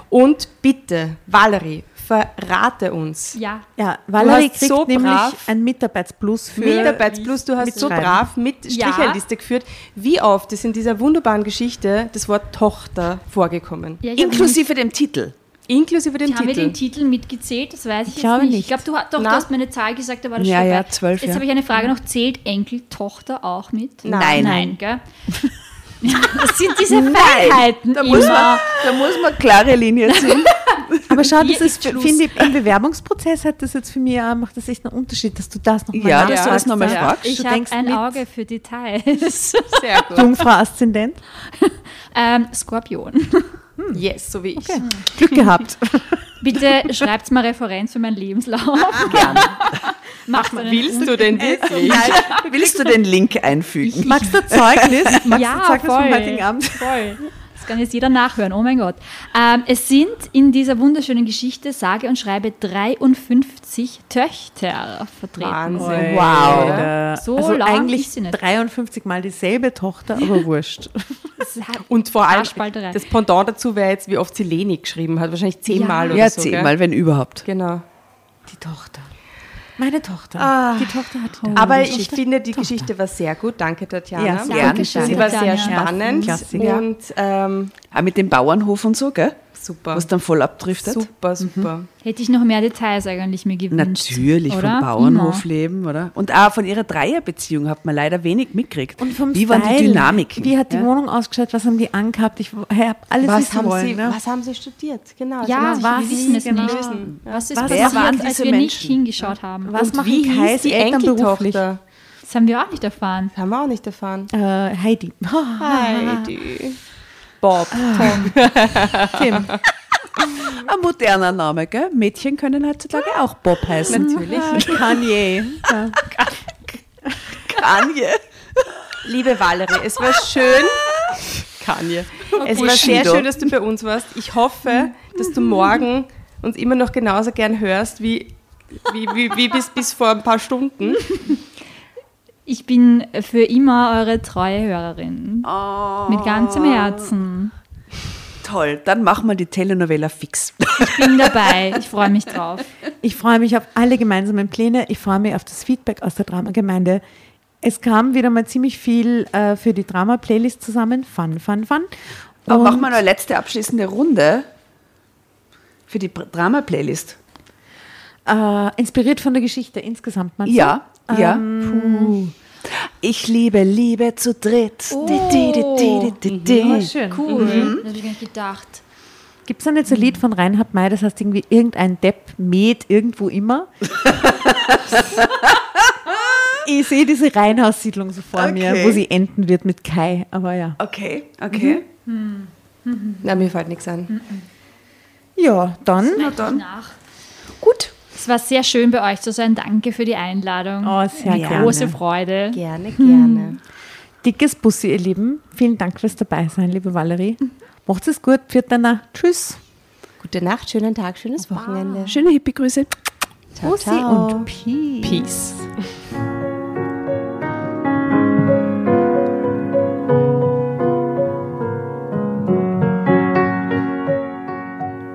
Oh. Und bitte, Valerie, verrate uns. Ja. Ja, Valerie hast kriegt so nämlich brav- ein Mitarbeitsplus für Mitarbeitsplus, du hast so brav mit Ja. Stricherliste geführt. Wie oft ist in dieser wunderbaren Geschichte das Wort Tochter vorgekommen? ja Inklusive dem Titel. Inklusive dem Haben wir Titel. den Titel mitgezählt? Das weiß ich, Ich jetzt glaube nicht. nicht. Ich glaube, du, hast- doch, du hast mir eine Zahl gesagt, da war das Ja, schon ja, zwölf, Jetzt ja. habe ich eine Frage noch. Zählt Enkel, Tochter auch mit? Nein. Nein, gell? [LAUGHS] Das sind diese Feinheiten Da muss, immer. man, da muss man klare Linien ziehen. [LAUGHS] Aber schau, das ist, finde ich, im Bewerbungsprozess hat das jetzt für mich auch, macht das echt einen Unterschied, dass du das nochmal Ja, dass du das noch mal ja. fragst. Ich Du habe ein mit Auge für Details. [LAUGHS] Sehr gut. Jungfrau Aszendent. ähm, Skorpion. Yes, so wie ich. Glück gehabt. [LAUGHS] Bitte schreibt mal Referenz für meinen Lebenslauf. [LAUGHS] Gern. Macht einen Willst du denn wirklich? [LAUGHS] Willst du den Link einfügen? Magst du Zeugnis? Magst ja, du Zeugnis voll. vom heutigen Abend? Voll. Das kann jetzt jeder nachhören. Oh mein Gott. Ähm, es sind in dieser wunderschönen Geschichte, sage und schreibe, 53 Töchter vertreten. Wahnsinn. Wow. Oder- So also lang eigentlich ist sie nicht. 53 Mal dieselbe Tochter, aber [LAUGHS] wurscht. Und vor allem, das Pendant dazu wäre jetzt, wie oft sie Leni geschrieben hat. Wahrscheinlich zehnmal Ja. oder Ja, so. gell? zehnmal, wenn überhaupt. Genau. Die Tochter. Meine Tochter. Die Tochter hat die Aber ich finde, die Geschichte war sehr gut. Danke, Tatjana. Ja, sehr gerne. Sie war sehr spannend Klassiker. und ähm, Auch mit dem Bauernhof und so, gell? Super. Was dann voll abdriftet. Super, super. Hätte ich noch mehr Details eigentlich mir gewünscht. Natürlich, oder? vom Bauernhofleben, oder? Und auch von ihrer Dreierbeziehung hat man leider wenig mitgekriegt. Und vom Wie waren die Style. Dynamiken? Wie hat die ja? Wohnung ausgeschaut? Was haben die angehabt? Ich habe alles Was haben, wollen. sie, ne? was haben Sie studiert? Genau. Ja, genau. was wir wissen es genau. nicht. Wissen. Was ist Was passiert, waren als diese wir nicht Menschen? hingeschaut haben? Was Und machen wie hieß die Eltern beruflich? Enkeltochter? Das haben wir auch nicht erfahren. Haben wir auch nicht erfahren. Äh, Heidi. [LAUGHS] Heidi. [LAUGHS] Bob. [LAUGHS] Tim. [LAUGHS] Ein moderner Name, gell? Mädchen können heutzutage auch Bob heißen. Natürlich. [LAUGHS] Kanye. Ja. Kanye. Liebe Valerie, es war schön. Kanye. Es war sehr schön, dass du bei uns warst. Ich hoffe, dass du morgen uns immer noch genauso gern hörst wie, wie, wie, wie bis, bis vor ein paar Stunden. Ich bin für immer eure treue Hörerin. Oh. Mit ganzem Herzen. Toll, dann machen wir die Telenovela fix. Ich bin dabei. Ich freue mich drauf. Ich freue mich auf alle gemeinsamen Pläne. Ich freue mich auf das Feedback aus der Dramagemeinde. Es kam wieder mal ziemlich viel äh, für die Drama-Playlist zusammen. Fun, fun, fun. Aber Und- machen wir noch eine letzte abschließende Runde für die Drama-Playlist. Äh, inspiriert von der Geschichte insgesamt. du? Ja, ja. Ähm, Ich liebe Liebe zu dritt. Di, di, di, di, di, di, Oh, schön. Cool. Das habe ich gar nicht gedacht. Gibt es da nicht so ein Lied von Reinhard May, das heißt irgendwie irgendein Depp mäht irgendwo immer? [LAUGHS] ich sehe diese Reihenhaussiedlung so vor mir, Okay. wo sie enden wird mit Kai. Aber ja. Okay, okay. Na, mir fällt nichts an. Ja, dann. Na dann. Nach. Gut. Es war sehr schön bei euch zu sein. Danke für die Einladung. Oh, sehr Eine gerne. große Freude. Gerne, gerne. Dickes Bussi, ihr Lieben. Vielen Dank fürs Dabeisein, liebe Valerie. Macht's es gut. Pfiat danach. Tschüss. Gute Nacht, schönen Tag, schönes Wochenende. Schöne Hippie-Grüße. Bussi ciao. und Peace. Peace.